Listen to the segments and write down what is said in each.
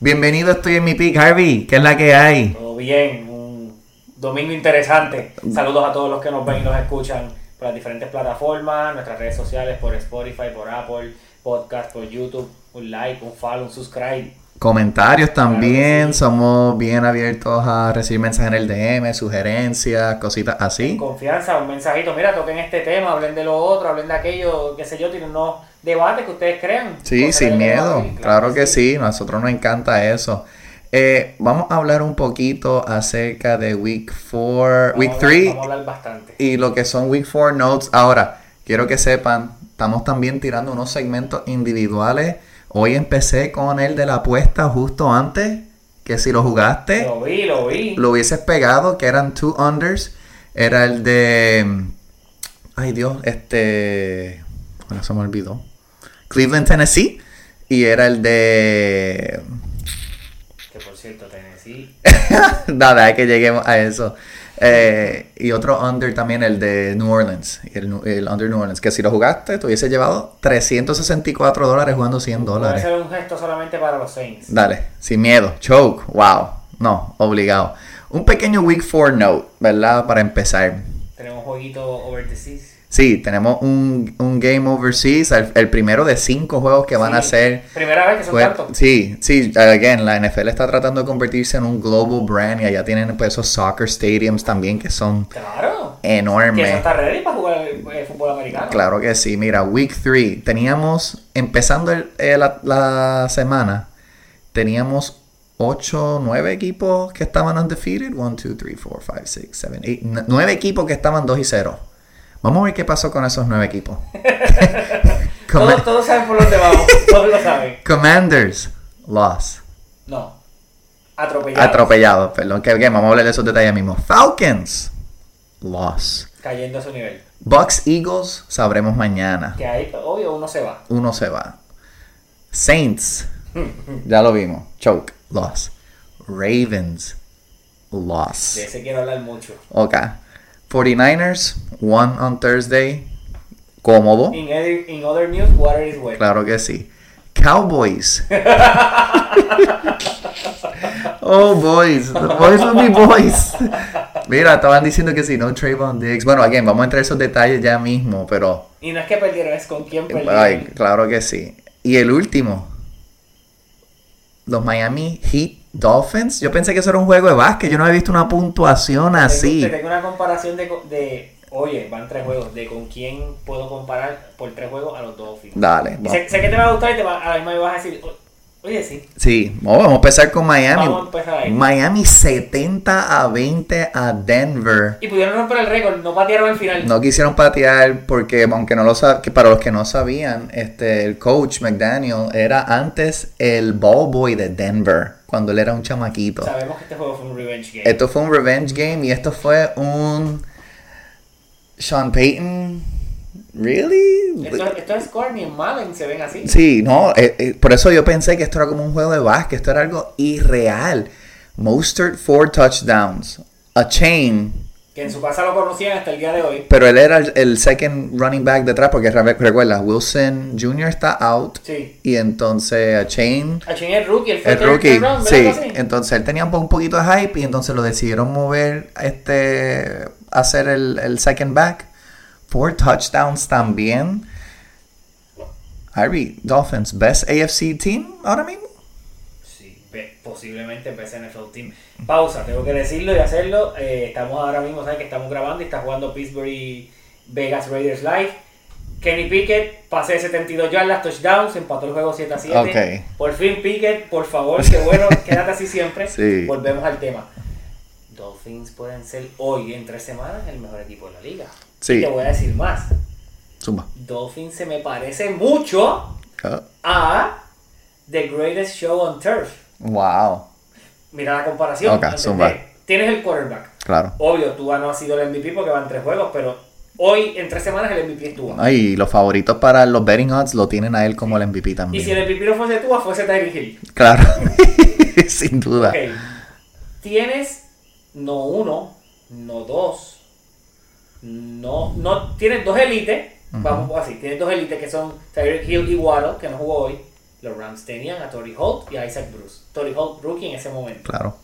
Bienvenido, estoy en mi pick, Harvey. ¿Qué es la que hay? Todo bien, un domingo interesante. Saludos a todos los que nos ven y nos escuchan por las diferentes plataformas, nuestras redes sociales, por Spotify, por Apple, Podcast, por YouTube. Un like, un follow, un subscribe. Comentarios también, sí. somos bien abiertos a recibir mensajes en el DM, sugerencias, cositas así. Confianza, un mensajito. Mira, toquen este tema, hablen de lo otro, hablen de aquello, qué sé yo, tienen unos debates que ustedes crean. Sí, sin miedo, claro que sí, nosotros nos encanta eso. Eh, vamos a hablar un poquito acerca de Week 4, Vamos Week a hablar- 3 Vamos a hablar bastante. y lo que son Week 4 Notes. Ahora, quiero que sepan, estamos también tirando unos segmentos individuales. Hoy empecé con el de la apuesta justo antes, que si lo jugaste, Lo vi, lo vi. lo hubieses pegado, que eran two unders. Era el de... Ay Dios, este... Bueno, se me olvidó. Cleveland, Tennessee. Y era el de... Que por cierto, Tennessee. Nada, es que lleguemos a eso. Eh, y otro under también, el de New Orleans. El, under New Orleans. Que si lo jugaste, te hubiese llevado 364 dólares jugando 100 Voy a dólares. hacer un gesto solamente para los Saints. Dale, sin miedo. Choke, wow. No, obligado. Un pequeño Week 4 note, ¿verdad? Para empezar. Tenemos un jueguito over the seas. Sí, tenemos un, un game overseas, el, el primero de cinco juegos que van a ser. Primera vez que son tantos. sí, sí, again, la NFL está tratando de convertirse en un global brand y allá tienen pues, esos soccer stadiums también que son Claro. Que enormes. está ready para jugar eh, fútbol americano. Claro que sí, mira, week 3, teníamos, empezando el- eh, la, la semana, teníamos 8, 9 equipos que estaban undefeated. 1, 2, 3, 4, 5, 6, 7, 8, 9 equipos que estaban 2 y 0. Vamos a ver qué pasó con esos 9 equipos. Todos, todos saben por dónde vamos. todos lo saben. Commanders, loss. No. Atropellado. Atropellados, perdón, que que vamos a hablar de esos detalles mismos. Falcons, loss. Cayendo a su nivel. Bucks, Eagles, sabremos mañana. Que ahí, obvio, uno se va. Uno se va. Saints, ya lo vimos. Choke, loss. Ravens, loss. De ese quiero hablar mucho. Ok. 49ers, one on Thursday. Cómodo. In, other- in other news, water is wet. Claro que sí. Cowboys. oh, boys. The boys will be boys. Mira, estaban diciendo que si no, Trayvon Diggs. Bueno, again, vamos a entrar en esos detalles ya mismo, pero. Y no es que perdieron, es con quién perdieron. Ay, claro que sí. Y el último. Los Miami Heat Dolphins. Yo pensé que eso era un juego de básquet. Yo no había visto una puntuación así. Te tengo una comparación de, de. Oye, van tres juegos. De con quién puedo comparar por tres juegos a los Dolphins. Dale. Sé, sé que te va a gustar y te va, a la misma vas a decir. "O- Oye, sí. Sí, oh, vamos a empezar con Miami. Vamos a empezar ahí. Miami 70 a 20 a Denver. Y pudieron romper el récord, no patearon al final. No quisieron patear porque, aunque no lo sab- que para los que no sabían, este, el coach McDaniel era antes el ball boy de Denver, cuando él era un chamaquito. Sabemos que este juego fue un revenge game. Esto fue un revenge game y esto fue un Sean Payton. Really? Esto, esto es score ni en Madden se ven así. Sí, no, eh, eh, por eso yo pensé que esto era como un juego de básquet, esto era algo irreal. Mostert four touchdowns, a chain, Que en su casa lo conocían hasta el día de hoy. pero él era el, el second running back detrás porque re- recuerda, Wilson Jr. está out Sí. y entonces a chain A Chen es rookie, el third- rookie, round, sí, entonces él tenía un poquito de hype y entonces lo decidieron mover este hacer el, el second back. Four touchdowns también. Harvey, Dolphins, best AFC team ahora mismo. Sí, posiblemente empecé NFL Team. Pausa, tengo que decirlo y hacerlo. Eh, estamos ahora mismo, ¿sabes que estamos grabando y está jugando Pittsburgh Vegas Raiders Live. Kenny Pickett, pase de 72 yardas, touchdowns, empató el juego 7 a 7. Ok. Por fin Pickett, por favor, qué bueno, quédate así siempre. Sí. Volvemos al tema. Dolphins pueden ser hoy, en tres semanas, el mejor equipo de la liga. Sí. Y te voy a decir más. Zumba. Dolphins se me parece mucho Oh, a The Greatest Show on Turf. wow. Mira la comparación. Ok, ¿entendés? zumba. Tienes el quarterback. Claro. Obvio, Tua no ha sido el MVP porque van tres juegos, pero hoy en tres semanas el MVP es Tua. Ay, los favoritos para los betting odds lo tienen a él como el MVP Y también. si el MVP no fuese Tua, fuese Tyreek Hill. Claro. Sin duda. Ok. Tienes no uno, no dos, no, no, tienes dos élites, vamos así, tienes dos élites que son Tyreek Hill y Waddle, que no jugó hoy, Los Rams tenían a Tori Holt y a Isaac Bruce. Tori Holt, rookie en ese momento. Claro.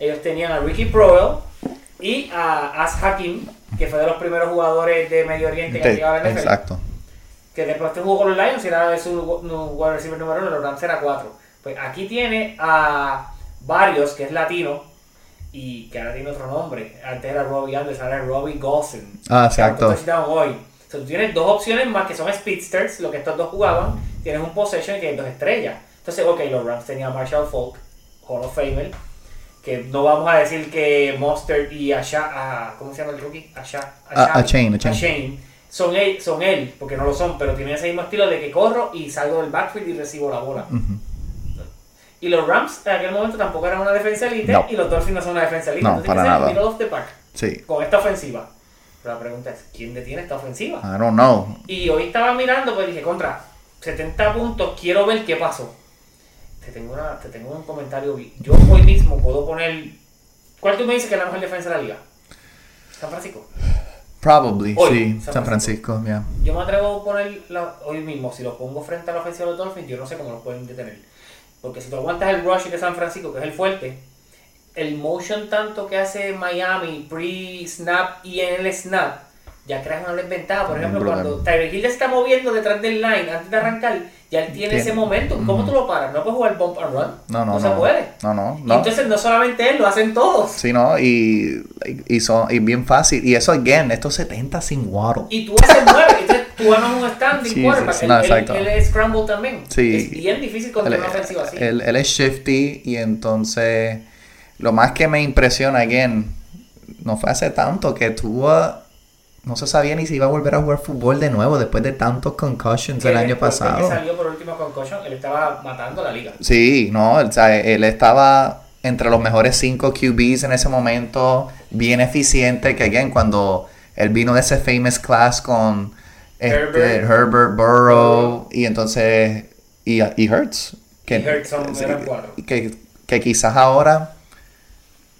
Ellos tenían a Ricky Proel y a As Hakim, que fue de los primeros jugadores de Medio Oriente que llegado a la NFL. exacto. Que después te jugó con los Lions y era de su wide receiver número uno, los Rams era cuatro. Pues aquí tiene a varios, que es latino, y que ahora tiene otro nombre. Antes era Robbie Anderson, ahora es Robbie Golson. Ah, exacto. Que hoy. O sea, tú tienes dos opciones más que son speedsters, lo que estos dos jugaban. Tienes un possession y tienes dos estrellas. Entonces, ok, los Rams tenían a Marshall Falk, Hall of Famer, que no vamos a decir que Mustard y Asha, a, ¿cómo se llama el rookie? Asha, A- a Chain, a Chain. son él, son él, porque no lo son, pero tienen ese mismo estilo de que corro y salgo del backfield y recibo la bola. Ujú. Y los Rams en aquel momento tampoco eran una defensa elite No. y los Dolphins no son una defensa elite. No, tienes para nada. middle of the pack Sí. con esta ofensiva. Pero la pregunta es, ¿quién detiene esta ofensiva? I don't know. Y hoy estaba mirando, pues dije, contra 70 puntos, quiero ver qué pasó. Te tengo, una, te tengo un comentario. Yo hoy mismo puedo poner. ¿Cuál tú me dices que es la mejor defensa de la liga? San Francisco. Probably, Hoy, sí. San San Francisco, yeah. Yo me atrevo a poner la- hoy mismo, si lo pongo frente a la ofensiva de los Dolphins, yo no sé cómo los pueden detener. Porque si tú aguantas el rush de San Francisco, que es el fuerte, el motion tanto que hace Miami pre-snap y en el snap, ya creas una desventaja. Por ejemplo, cuando Tyreek Hill está moviendo detrás del line antes de arrancar, ya él tiene ese momento. ¿Cómo tú lo paras? No puedes jugar bump and run. No, no, no. se puede. No, no, Y entonces no solamente él, lo hacen todos. Sí, no, y, y, son, y bien fácil. Y eso, again, estos 70 sin Waddle. Y tú haces nueve, entonces tú ganas un standing Sí, quarterback. Él- no, él, exacto. él es scramble también. Sí. Es bien difícil contra Él, una ofensiva así. él- él es shifty y entonces lo más que me impresiona, again, no fue hace tanto que tuvo... No se sabía ni si iba a volver a jugar fútbol de nuevo después de tantos concussions el Él, año pasado. Que salió por último concussion, él estaba matando la liga. Sí, no, o sea, él estaba entre los mejores cinco QBs en ese momento, bien eficiente, que again, cuando él vino de ese famous class con este, Herbert. Herbert, Burrow, y entonces, y, y Hurts. Que, Y Hurts son- cuatro. que, que quizás ahora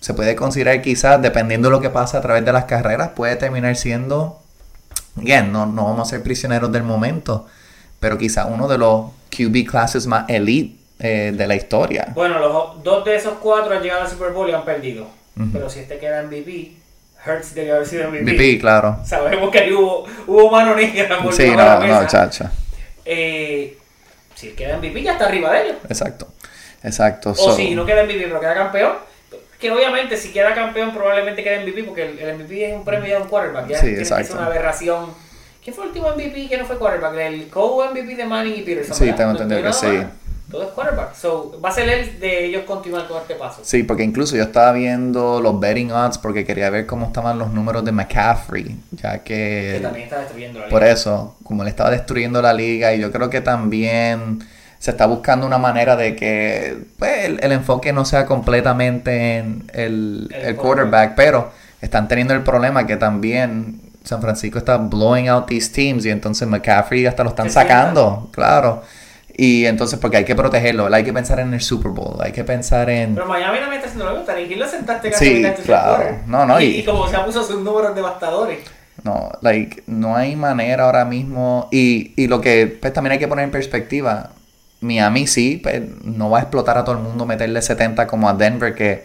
se puede considerar quizás, dependiendo de lo que pasa a través de las carreras, puede terminar siendo, again, no, no vamos a ser prisioneros del momento, pero quizás uno de los QB classes más elite eh, de la historia. Bueno, los dos de esos cuatro han llegado al Super Bowl y han perdido. Pero si este queda MVP, Hurts debe haber sido MVP. VP, claro. Sabemos que ahí hubo, hubo mano negra por Sí, no, no, chacha. Eh, si queda MVP, ya está arriba de ellos. Exacto. Exacto. O so- si no queda MVP, pero queda campeón. Que obviamente, si queda campeón, probablemente quede MVP, porque el, el MVP es un premio de un quarterback. Ya Sí, tiene que ser una aberración. ¿Quién fue el último MVP que no fue quarterback? El co-MVP de Manning y Peterson. Sí, ¿verdad? tengo entendido que sí. más. Todo es quarterback. So, va a ser él de ellos continuar con este paso. Sí, porque incluso yo estaba viendo los betting odds porque quería ver cómo estaban los números de McCaffrey, ya Que que también está destruyendo la por liga. eso, como él estaba destruyendo la liga y yo creo que también se está buscando una manera de que pues, el, el enfoque no sea completamente en el, El el quarterback, pero están teniendo el problema que también San Francisco está blowing out these teams y entonces McCaffrey hasta lo están sacando, claro. Y entonces, porque hay que protegerlo, hay que pensar en el Super Bowl, hay que pensar en... Pero Miami también está haciendo lo mismo. Tarek lo sentaste casi Sí, claro. No, no, y, y- y como se puso sus números devastadores. No, like, no hay manera ahora mismo. Y, y lo que pues, también hay que poner en perspectiva, Miami sí, pues, no va a explotar a todo el mundo, meterle 70 como a Denver, que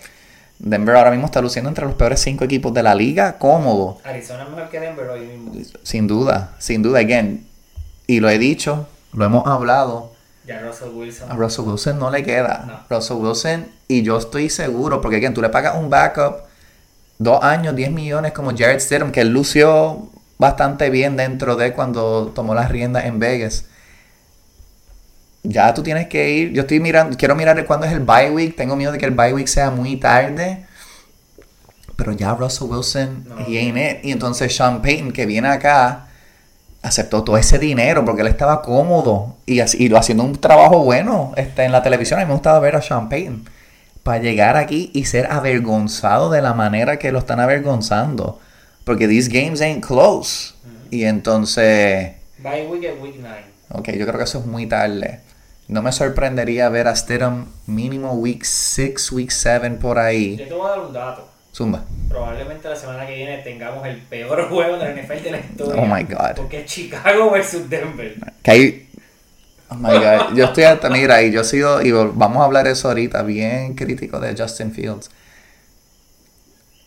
Denver ahora mismo está luciendo entre los peores cinco equipos de la liga, cómodo, Arizona es mejor que Denver hoy mismo. sin duda, sin duda, again. Y lo he dicho, lo hemos hablado, Ya Russell Wilson. a Russell Wilson no le queda. No. Russell Wilson, y yo estoy seguro, porque again, tú le pagas un backup, dos años, 10 millones como Jared Stidham, que él lució bastante bien dentro de cuando tomó las riendas en Vegas. Ya tú tienes que ir, yo estoy mirando, quiero mirar cuándo es el bye week, tengo miedo de que el bye week sea muy tarde. Pero ya Russell Wilson, No. he ain't it. Y entonces Sean Payton, que viene acá, aceptó todo ese dinero porque él estaba cómodo y, así- y lo haciendo un trabajo bueno este, en la televisión. A mí me gustaba ver a Sean Payton para llegar aquí y ser avergonzado de la manera que lo están avergonzando. Porque these games ain't close. Y entonces, Bye week es week 9. ok, yo creo que eso es muy tarde. No me sorprendería ver a Stidham mínimo week 6, week 7 por ahí. Yo te voy a dar un dato. Zumba. Probablemente la semana que viene tengamos el peor juego de la NFL de la historia. Oh my God. Porque es Chicago versus Denver. Que hay, Oh my God. Yo estoy hasta, mira, y yo he sido, y vamos a hablar eso ahorita, bien crítico de Justin Fields.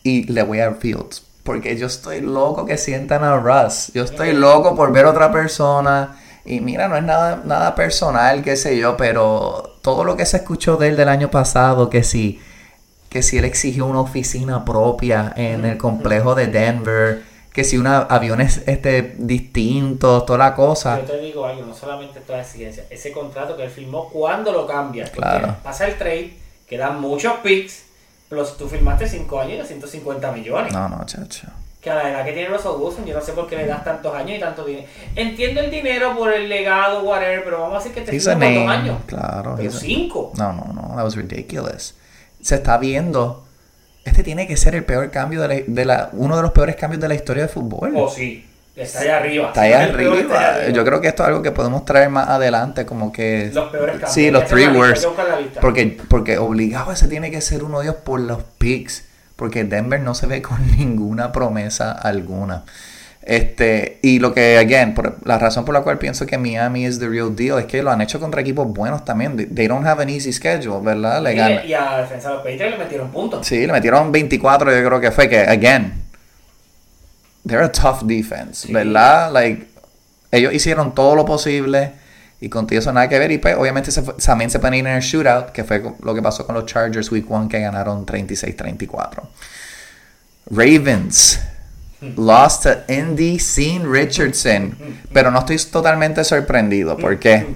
Y le voy a Fields. Porque yo estoy loco que sientan a Russ. Yo estoy loco por ver otra persona. Y mira, no es nada, nada personal, qué sé yo, pero todo lo que se escuchó de él del año pasado, que si, que si él exigió una oficina propia en el complejo de Denver, que si una aviones este, distintos, toda la cosa. Yo te digo algo, no solamente toda exigencia, ese contrato que él firmó, cuando lo cambias? Claro. Pasa el trade, quedan muchos picks, plus tú firmaste 5 años y 150 millones. No, no, chacho. Que a la edad que tiene los Wilson, yo no sé por qué le das tantos años y tanto dinero. Entiendo el dinero por el legado, whatever, pero vamos a decir que te cuántos años. Claro. Pero 5. No, no, no, that was ridiculous. Se está viendo este tiene que ser el peor cambio de la, uno de los peores cambios de la historia del fútbol. Oh, sí. Está allá arriba. Está allá arriba. Yo creo que esto es algo que podemos traer más adelante, como que... Los peores cambios. Sí, los three words. Porque, porque obligado ese tiene que ser uno de ellos por los picks. Porque Denver no se ve con ninguna promesa alguna. Este, y lo que, again, por, la razón por la cual pienso que Miami es the real deal es que lo han hecho contra equipos buenos también. They don't have an easy schedule, ¿verdad? Le y, y, a defensa de los Patriots le metieron puntos. Sí, le metieron 24, yo creo que fue que, again, they're a tough defense, ¿verdad? Like, ellos hicieron todo lo posible y contigo eso nada que ver. Y pues, obviamente, se también se pueden ir en el shootout, que fue lo que pasó con los Chargers Week 1 que ganaron 36-34. Ravens lost to Indy Sean Richardson. Pero no estoy totalmente sorprendido porque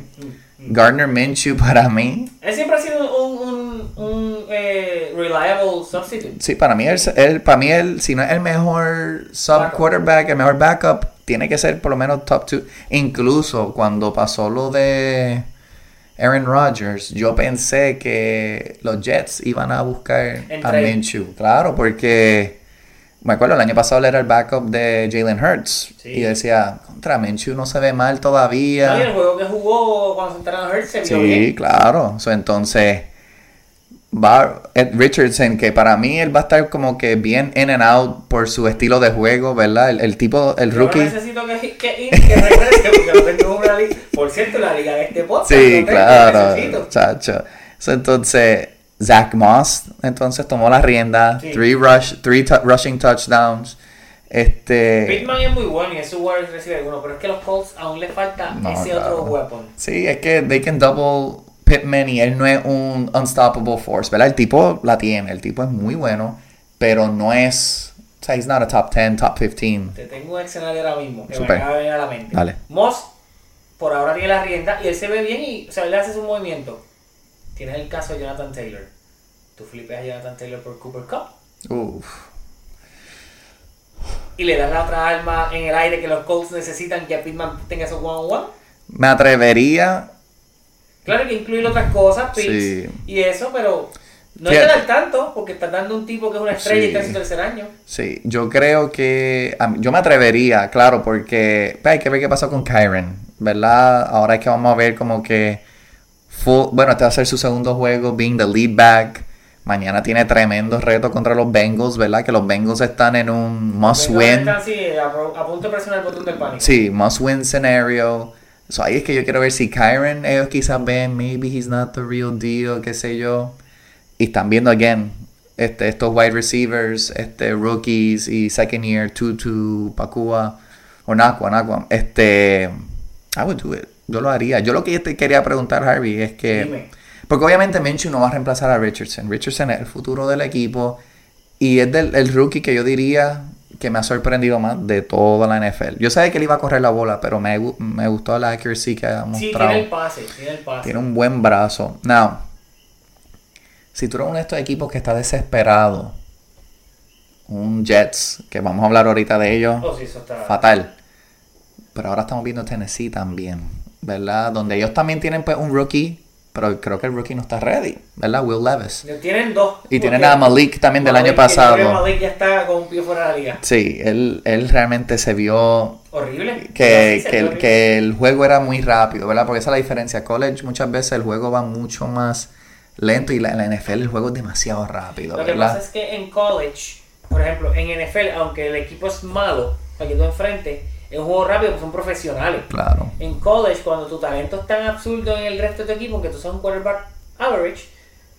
Gardner Minshew para mí. Él siempre ha sido un, un, eh, reliable substitute. Sí, para mí, él, para mí él, si no es el mejor sub quarterback, el mejor backup, tiene que ser por lo menos top two. Incluso cuando pasó lo de Aaron Rodgers, yo pensé que los Jets iban a buscar a Minshew. Claro, porque me acuerdo, el año pasado él era el backup de Jalen Hurts. Y decía, contra Minshew no se ve mal todavía. No, el juego que jugó cuando se Hurts se vio Sí, claro. entonces, va Ed Richardson, que para mí él va a estar como que bien in and out por su estilo de juego, ¿verdad? El, tipo, el rookie. Yo necesito que, que, que regrese porque tengo una liga. Por cierto, la liga de este podcast. Sí, claro, chacho. entonces Zach Moss entonces tomó la rienda, three, rush, three rushing touchdowns. Este... Pittman es muy bueno y es su wide receiver bueno, pero es que los Colts aún le falta ese otro weapon. Sí, es que they can double Pittman y él no es un unstoppable force, ¿verdad? El tipo la tiene, el tipo es muy bueno, pero no es... O sea, he's not a top 10, top 15. Te tengo un escenario ahora mismo que me acaba de venir a la mente. Dale. Moss por ahora tiene la rienda y él se ve bien y o sea, él hace su movimiento. Tienes el caso de Jonathan Taylor. Tú flipes a Jonathan Taylor por Cooper Cup. Uf. Y le das la otra arma en el aire que los Colts necesitan que Pitman tenga su one-on-one. Me atrevería. Claro que incluir otras cosas, picks y eso, pero no hay que dar tanto porque estás dando un tipo que es una estrella y está en su tercer año. Sí, yo creo que. Yo me atrevería, claro, porque hay que ver qué pasó con Kyron, ¿verdad? Ahora es que vamos a ver como que bueno, este va a ser su segundo juego, being the lead back. Mañana tiene tremendo reto contra los Bengals, ¿verdad? Que los Bengals están en un must win. sí, a, punto de presionar el botón del pánico. Sí, must win scenario. So ahí es que yo quiero ver si Kyron, ellos quizás ven, maybe he's not the real deal, qué sé yo. Y están viendo, again, este, estos wide receivers, este, rookies y second year, Tutu, Pakua, o Nakua, Nakua. Este, I would do it. Yo lo haría. Yo lo que yo te quería preguntar, Harvey, es que... Porque obviamente Minshew no va a reemplazar a Richardson. Richardson es el futuro del equipo y es del, el rookie que yo diría que me ha sorprendido más de toda la NFL. Yo sabía que él iba a correr la bola, pero me, me gustó la accuracy que ha mostrado. Sí, tiene el pase, tiene el pase. Tiene un buen brazo. Now, si tú eres uno de estos equipos que está desesperado, un Jets, que vamos a hablar ahorita de ellos, oh, sí, eso está... fatal. Pero ahora estamos viendo Tennessee también. ¿verdad? Donde ellos también tienen pues un rookie, pero creo que el rookie no está ready, ¿verdad? Will Levis. Tienen dos. Y tienen a Malik también del año pasado. Malik ya está con un pie fuera de la liga. Sí, él, él realmente se vio... Horrible. Que, que, el, que el juego era muy rápido, ¿verdad? Porque esa es la diferencia. College muchas veces el juego va mucho más lento y la, la NFL el juego es demasiado rápido. Lo que pasa es que en college, por ejemplo, en NFL, aunque el equipo es malo, aquí tú enfrente, Es un juego rápido, son profesionales. Claro. En college, cuando tu talento es tan absurdo en el resto de tu equipo, que tú sos un quarterback average,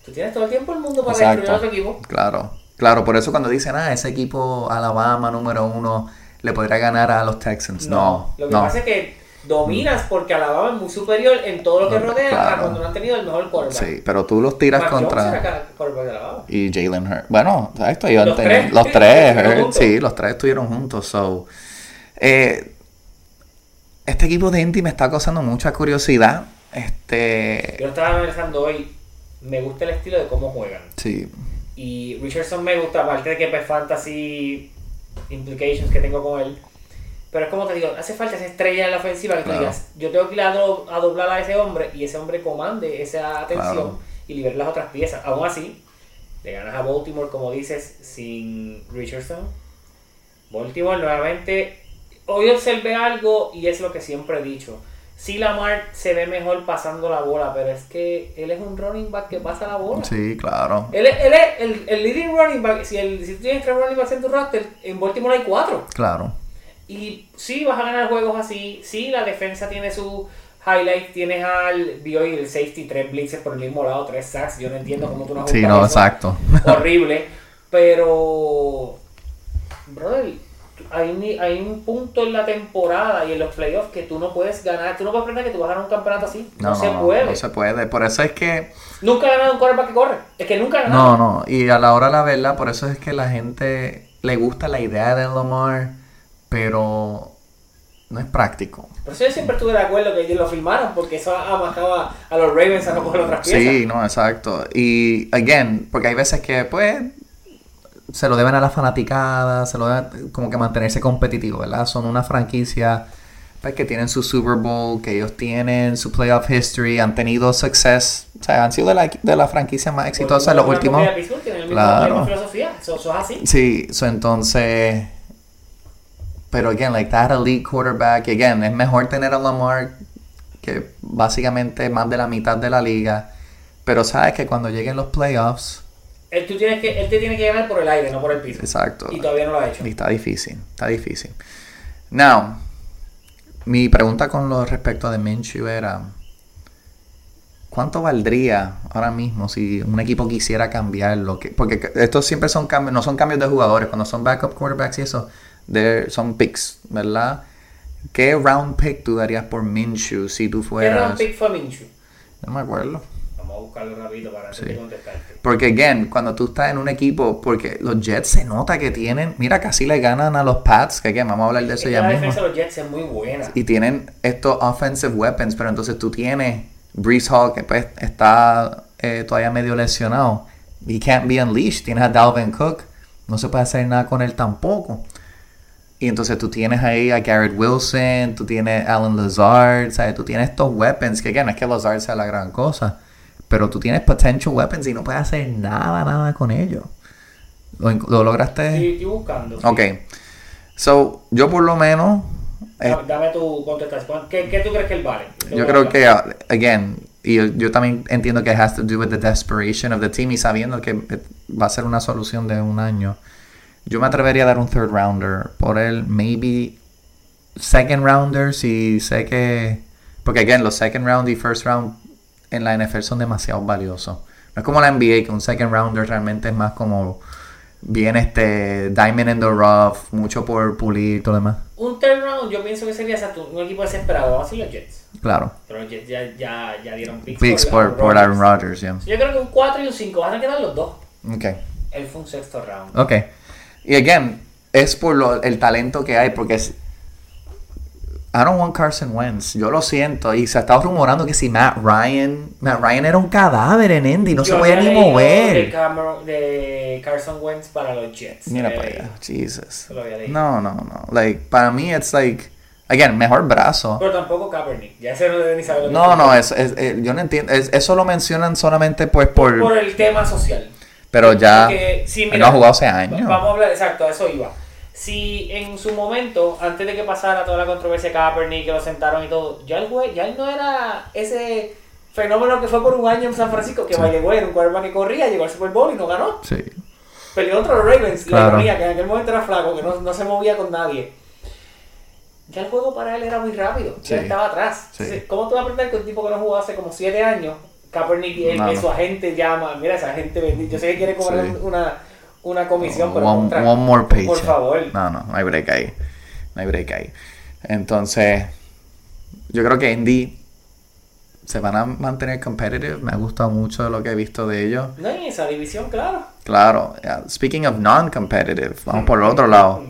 tú tienes todo el tiempo el mundo para destruir a otro equipo. Claro. Claro, por eso cuando dicen, ah, ese equipo Alabama número uno le podría ganar a los Texans. No, Lo que no. pasa es que dominas porque Alabama es muy superior en todo lo que No, rodea a cuando no han tenido el mejor quarterback. Sí, pero tú los tiras Mac contra... Y Jalen Hurts. Bueno, exacto. Ellos Los tres. los tres, Hurts, juntos. sí, los tres estuvieron juntos. So, eh, este equipo de Indy me está causando mucha curiosidad. Este, Yo estaba analizando hoy. Me gusta el estilo de cómo juegan. sí, Y Richardson me gusta, aparte de que pues fantasy implications que tengo con él. Pero es como te digo, hace falta esa estrella en la ofensiva que tú digas, yo tengo que ir a, do- a doblar a ese hombre y ese hombre comande esa atención Claro. y libere las otras piezas. Aún así, le ganas a Baltimore, como dices, sin Richardson. Baltimore nuevamente, hoy observé algo y es lo que siempre he dicho. Sí, Lamar se ve mejor pasando la bola, pero es que él es un running back que pasa la bola. sí, claro. Él, es- él es el, el leading running back. Si, el, si tú tienes tres running backs en tu roster, en Baltimore hay cuatro. Claro. Y sí, vas a ganar juegos así. Sí, la defensa tiene su highlight. Tienes al vi hoy el safety, tres blitzes por el mismo lado, tres sacks. Yo no entiendo cómo tú no Sí, no, eso. exacto. Horrible. Pero, brother, hay, hay un punto en la temporada y en los playoffs que tú no puedes ganar. Tú no puedes pretender que tú vas a ganar un campeonato así. No, se puede. no se puede. Por eso es que Nunca ha ganado un quarterback que corre. Es que nunca ha ganado. No, no, y a la hora de la verdad, por eso es que la gente le gusta la idea de Lamar, pero no es práctico. Por eso yo siempre estuve de acuerdo que ellos lo filmaron, porque eso amajaba a los Ravens a no coger otras piezas. Sí, no, exacto. Y, again, porque hay veces que, pues, se lo deben a la fanaticada, se lo deben como que mantenerse competitivo, ¿verdad? Son una franquicia pues, que tienen su Super Bowl, que ellos tienen su playoff history, han tenido success, o sea, han sido de la, de la franquicia más exitosa en los últimos... Claro. filosofía, eso, es así. Sí, so entonces. Pero again, like that elite quarterback, again, es mejor tener a Lamar que básicamente más de la mitad de la liga. Pero sabes que cuando lleguen los playoffs, Él, tú tienes que, él te tiene que ganar por el aire, no por el piso. exacto. Y todavía no lo ha hecho. Y está difícil, está difícil. Now, mi pregunta con lo respecto de Minshew era, ¿cuánto valdría ahora mismo si un equipo quisiera cambiarlo? Que- Porque estos siempre son cambios, no son cambios de jugadores, cuando son backup quarterbacks y eso, son picks, ¿verdad? ¿Qué round pick tú darías por Minshew si tú ¿Qué fueras... round pick fue Minshew? No me acuerdo. Vamos a buscarlo rapidito para antes Sí. de contestarte. Porque, again, cuando tú estás en un equipo, porque los Jets se nota que tienen, mira, casi le ganan a los Pats, que again, vamos a hablar de eso Es ya la mismo. defensa de los Jets es muy buena. Y tienen estos offensive weapons, pero entonces tú tienes Brees Hall, que pues está eh, todavía medio lesionado. He can't be unleashed. Tienes a Dalvin Cook, no se puede hacer nada con él tampoco. Y entonces tú tienes ahí a Garrett Wilson, tú tienes a Alan Lazard, ¿sabes? Tú tienes estos weapons, que again, es que Lazard sea la gran cosa, pero tú tienes potential weapons y no puedes hacer nada, nada con ellos. ¿Lo, lo lograste? Sí, estoy buscando. sí. Ok. So, yo por lo menos... eh, Dame, tu contestación. ¿Qué, ¿Qué tú crees que él vale? Yo creo que, uh, again, y yo, yo también entiendo que has to do with the desperation of the team y sabiendo que eh, va a ser una solución de un año. Yo me atrevería a dar un third rounder por él, maybe second rounder si sé que... Porque, again, los second round y first round en la NFL son demasiado valiosos. No es como la NBA, que un second rounder realmente es más como bien este diamond in the rough, mucho por pulir y todo lo demás. Un third round yo pienso que sería exacto, un equipo desesperado. Vamos a decir los Jets. Claro. Pero los Jets ya, ya, ya dieron picks, Picks por, por Aaron Rodgers, yeah. Yo creo que un 4 y un 5 van a quedar los dos. Ok. Él fue un sexto round. Ok. Y again, es por lo- el talento que hay, porque es, I don't want Carson Wentz. Yo lo siento. Y se estaba rumorando que si Matt Ryan. Matt Ryan era un cadáver en Indy. No se Yo podía había ni leído De, mover. Cameron- de Carson Wentz para los Jets. Mira para allá. Jesus. No, no, no. Like, para mí, it's like. Again, mejor brazo. Pero tampoco Kaepernick. Ya ese no debe ni saber lo que No, es. no, es, es- eh, yo no entiendo. es- eso lo mencionan solamente pues por. Por el tema social. pero ya. Porque, sí, mira, no ha jugado hace años. Vamos a hablar, exacto, a eso iba. Si en su momento, antes de que pasara toda la controversia de Kaepernick, que lo sentaron y todo, ya él, fue- ya él no era ese fenómeno que fue por un año en San Francisco, que Sí. era un quarterback que corría, llegó al Super Bowl y no ganó. Sí. Peleó contra los Ravens, Claro. la ironía, que en aquel momento era flaco, que no, no se movía con nadie. ya el juego para él era muy rápido. Sí. Ya estaba atrás. Sí. Entonces, ¿Cómo tú vas a aprender que un tipo que no jugó hace como 7 años, Kaepernick, y él, No, que no. su agente llama, mira, esa gente bendita, yo sé que quiere cobrar una, una comisión, pero one, contra- one more paycheck. por favor. No, no, no hay break ahí. No hay break ahí. Entonces, yo creo que Indy se van a mantener competitive. Me ha gustado mucho lo que he visto de ellos. No, en esa división, claro. Claro, yeah, speaking of non-competitive, vamos por el otro lado.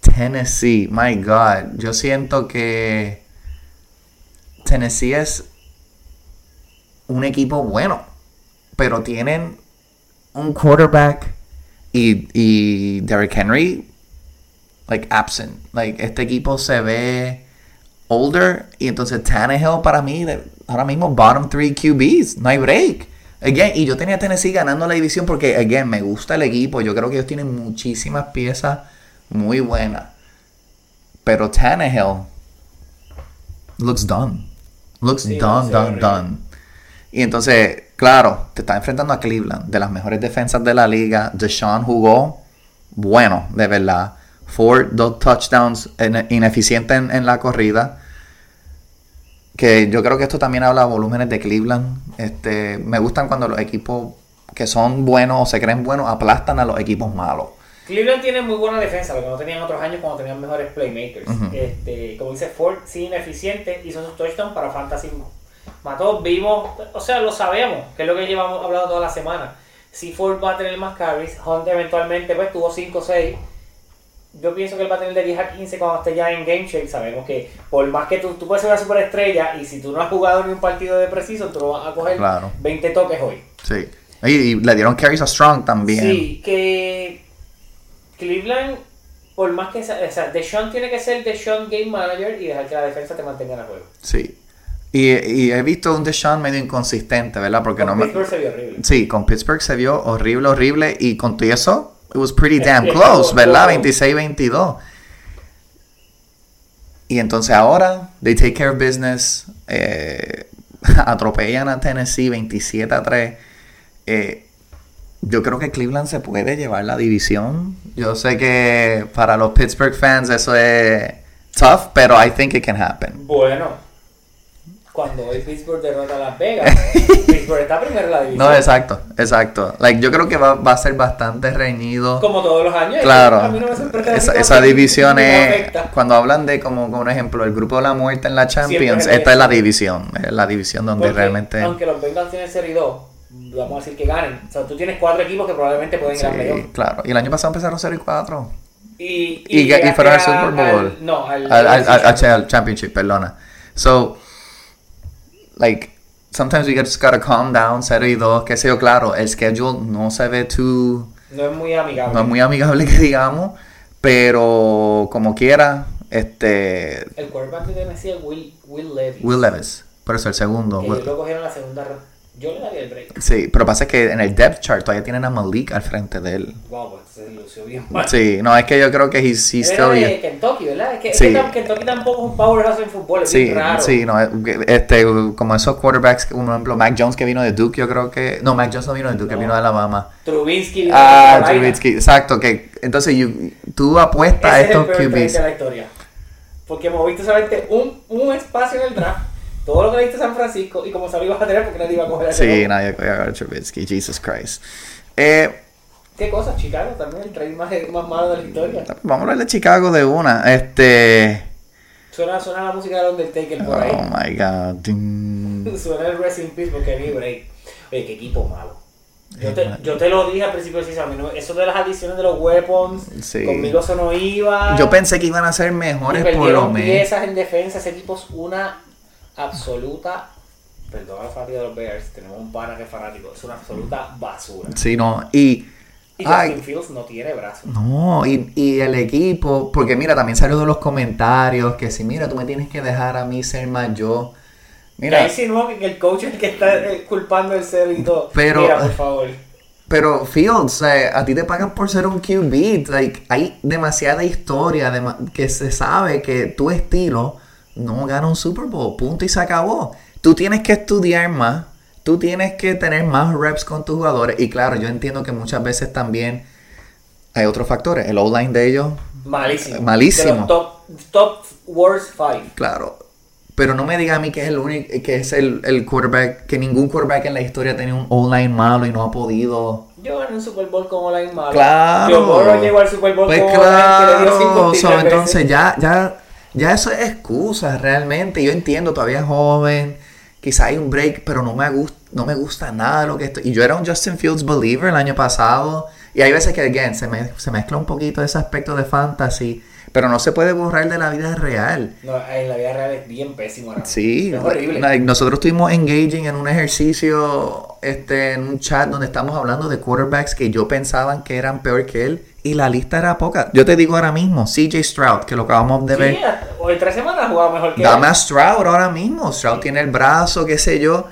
Tennessee, my God, yo siento que Tennessee es un equipo bueno, pero tienen un quarterback y, y Derrick Henry, like absent. Like este equipo se ve older y entonces Tannehill para mí ahora mismo bottom three QBs, no hay break. Again, y yo tenía a Tennessee ganando la división porque, again, me gusta el equipo. Yo creo que ellos tienen muchísimas piezas muy buenas. Pero Tannehill looks done. Looks Sí, done, done, horrible. done. Y entonces, claro, te estás enfrentando a Cleveland, de las mejores defensas de la liga. Deshaun jugó bueno, de verdad. Ford, dos touchdowns en- ineficientes en, en la corrida. Que yo creo que esto también habla de volúmenes de Cleveland. Este, me gustan cuando los equipos que son buenos o se creen buenos aplastan a los equipos malos. Cleveland tiene muy buena defensa, lo que no tenían otros años cuando tenían mejores playmakers. Este, como dice Ford, sí ineficiente, hizo sus touchdowns para Fantasy. Mató, vimos, o sea, lo sabemos, que es lo que llevamos hablando toda la semana. Si Ford va a tener más carries, Hunt eventualmente pues tuvo 5 o 6. Yo pienso que él va a tener de 10 a 15 cuando esté ya en game shape. Sabemos que por más que tú, tú puedes ser una superestrella y si tú no has jugado ni un partido de preciso, tú no vas a coger Claro. 20 toques hoy. Sí. Y, y le dieron carries a Strong también. Sí, que Cleveland, por más que... O sea, Deshaun tiene que ser Deshaun Game Manager y dejar que la defensa te mantenga en el juego. Sí. Y, y he visto un Deshaun medio inconsistente, ¿verdad? Porque Con no me... Pittsburgh se vio horrible. Sí, con Pittsburgh se vio horrible, horrible. Y con todo eso, it was pretty damn close, ¿verdad? estuvo- 26-22. Y entonces ahora, they take care of business. eh, atropellan a Tennessee 27 a 3. Eh, yo creo que Cleveland se puede llevar la división. Yo sé que para los Pittsburgh fans eso es tough, pero I think it can happen. Bueno, cuando hoy Pittsburgh derrota a Las Vegas, Pittsburgh está primero en la división. No, exacto, exacto. Like, yo creo que va, va a ser bastante reñido. Como todos los años. Claro, A mí no me esa, esa división es, cuando hablan de como, como un ejemplo, el grupo de la muerte en la Champions, es esta es la división. es la división donde Porque, realmente... Aunque los Bengals tienen serie 2, vamos a decir que ganen. O sea, tú tienes cuatro equipos que probablemente pueden ir a playoff. Sí, claro. Y el año pasado empezaron 0 y 4. Y, Y, llegaste y fueron al Super Bowl. al- no, al, al, al, al- al- al- al Championship, perdona. So, like, sometimes we just gotta calm down, 0 y 2, qué sé yo, claro, el schedule no se ve too... No es muy amigable. No es muy amigable que digamos, pero como quiera, este... El quarterback de Tennessee es Will, Will Levis. Will Levis, por eso el segundo. Que Will- lo cogieron la segunda ronda. Yo le daría el break. Sí, pero pasa que en el depth chart todavía tienen a Malik al frente de él. Wow, pues se lució bien mal. Sí, no, es que yo creo que he's, he's still... de Kentucky, ¿verdad? Es que, es Sí. que tam- Kentucky tampoco es un powerhouse en fútbol, es Sí, bien raro. sí, no, este, como esos quarterbacks, por ejemplo, Mac Jones que vino de Duke, yo creo que... No, Mac Jones no vino de Duke, No. vino de Alabama. Trubinsky. de Ah, Carolina. Trubisky, exacto, que entonces you- tú apuestas a Ese es el estos peor QBs. de la historia. Porque moviste solamente un, un espacio en el draft, todo lo que le diste a San Francisco, y como sabías vas a tener porque nadie iba a coger a Sí, nadie cogió a Trubisky, Jesus Christ. Eh, ¿Qué cosa? Chicago también, el trade más, más malo de la historia. vamos a hablar de Chicago de una. Este... Suena, suena la música de Undertaker por ahí. Oh my God. Ding. Suena el in Peace porque vi break. Oye, qué equipo malo. Yo te, yo te lo dije al principio de no- eso de las adiciones de los weapons, Sí. conmigo eso no iba. Yo pensé que iban a ser Y mejores por lo menos. piezas en defensa, ese equipo es una absoluta, perdón a fanáticos de los Bears, tenemos un pana que es fanático, es una absoluta basura. Sí, no. Y. Y Ay, Justin Fields no tiene brazos. no, y, y el equipo, porque mira, también salió de los comentarios que si mira, tú me tienes que dejar a mí ser más yo. Mira, ahí no que el coach es el que está eh, culpando el ser y todo. Pero- Mira, por favor. pero Fields, eh, a ti te pagan por ser un QB. Like, hay demasiada historia que se sabe que tu estilo no gana un Super Bowl. Punto y se acabó. Tú tienes que estudiar más. Tú tienes que tener más reps con tus jugadores. Y claro, yo entiendo que muchas veces también hay otros factores. El O-line de ellos Malísimo. Malísimo. De los top top worst five. Claro. Pero no me diga a mí que es el único, que es el, el quarterback, que ningún quarterback en la historia tenía un online malo y no ha podido. Yo gané un Super Bowl con online malo. Claro. Joe Burrow llegó al Super Bowl Pues con online que le dio claro. So, entonces veces. ya, ya, ya eso es excusa realmente. Yo entiendo, todavía es joven. Quizá hay un break, pero no me gusta, no me gusta nada lo que estoy. Y yo era un Justin Fields believer el año pasado. Y hay veces que, again, se, me, se mezcla un poquito ese aspecto de fantasy. Pero no se puede borrar de la vida real. No, en la vida real es bien pésimo. Sí, Es horrible. like, nosotros estuvimos engaging en un ejercicio, este, en un chat donde estamos hablando de quarterbacks que yo pensaban que eran peor que él y la lista era poca. Yo te digo ahora mismo, CJ Stroud, que lo acabamos de ver, Sí, o en tres semanas jugaba mejor que dame él. a Stroud ahora mismo. Stroud tiene el brazo, qué sé yo.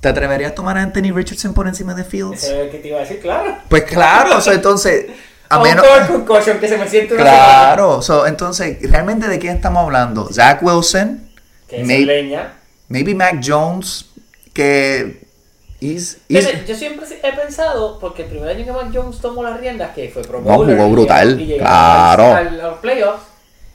¿Te atreverías a tomar a Anthony Richardson por encima de Fields? Ese es que te iba a decir, claro. Pues claro, o sea, entonces, a menos... que se me siente. Claro, so, entonces, ¿realmente de quién estamos hablando? Zach Wilson, Que es May- leña. maybe Mac Jones, que... yo siempre he pensado, porque el primer año que Mac Jones tomó las riendas, que fue Pro No, jugó brutal, y llegó claro. al- a los playoffs,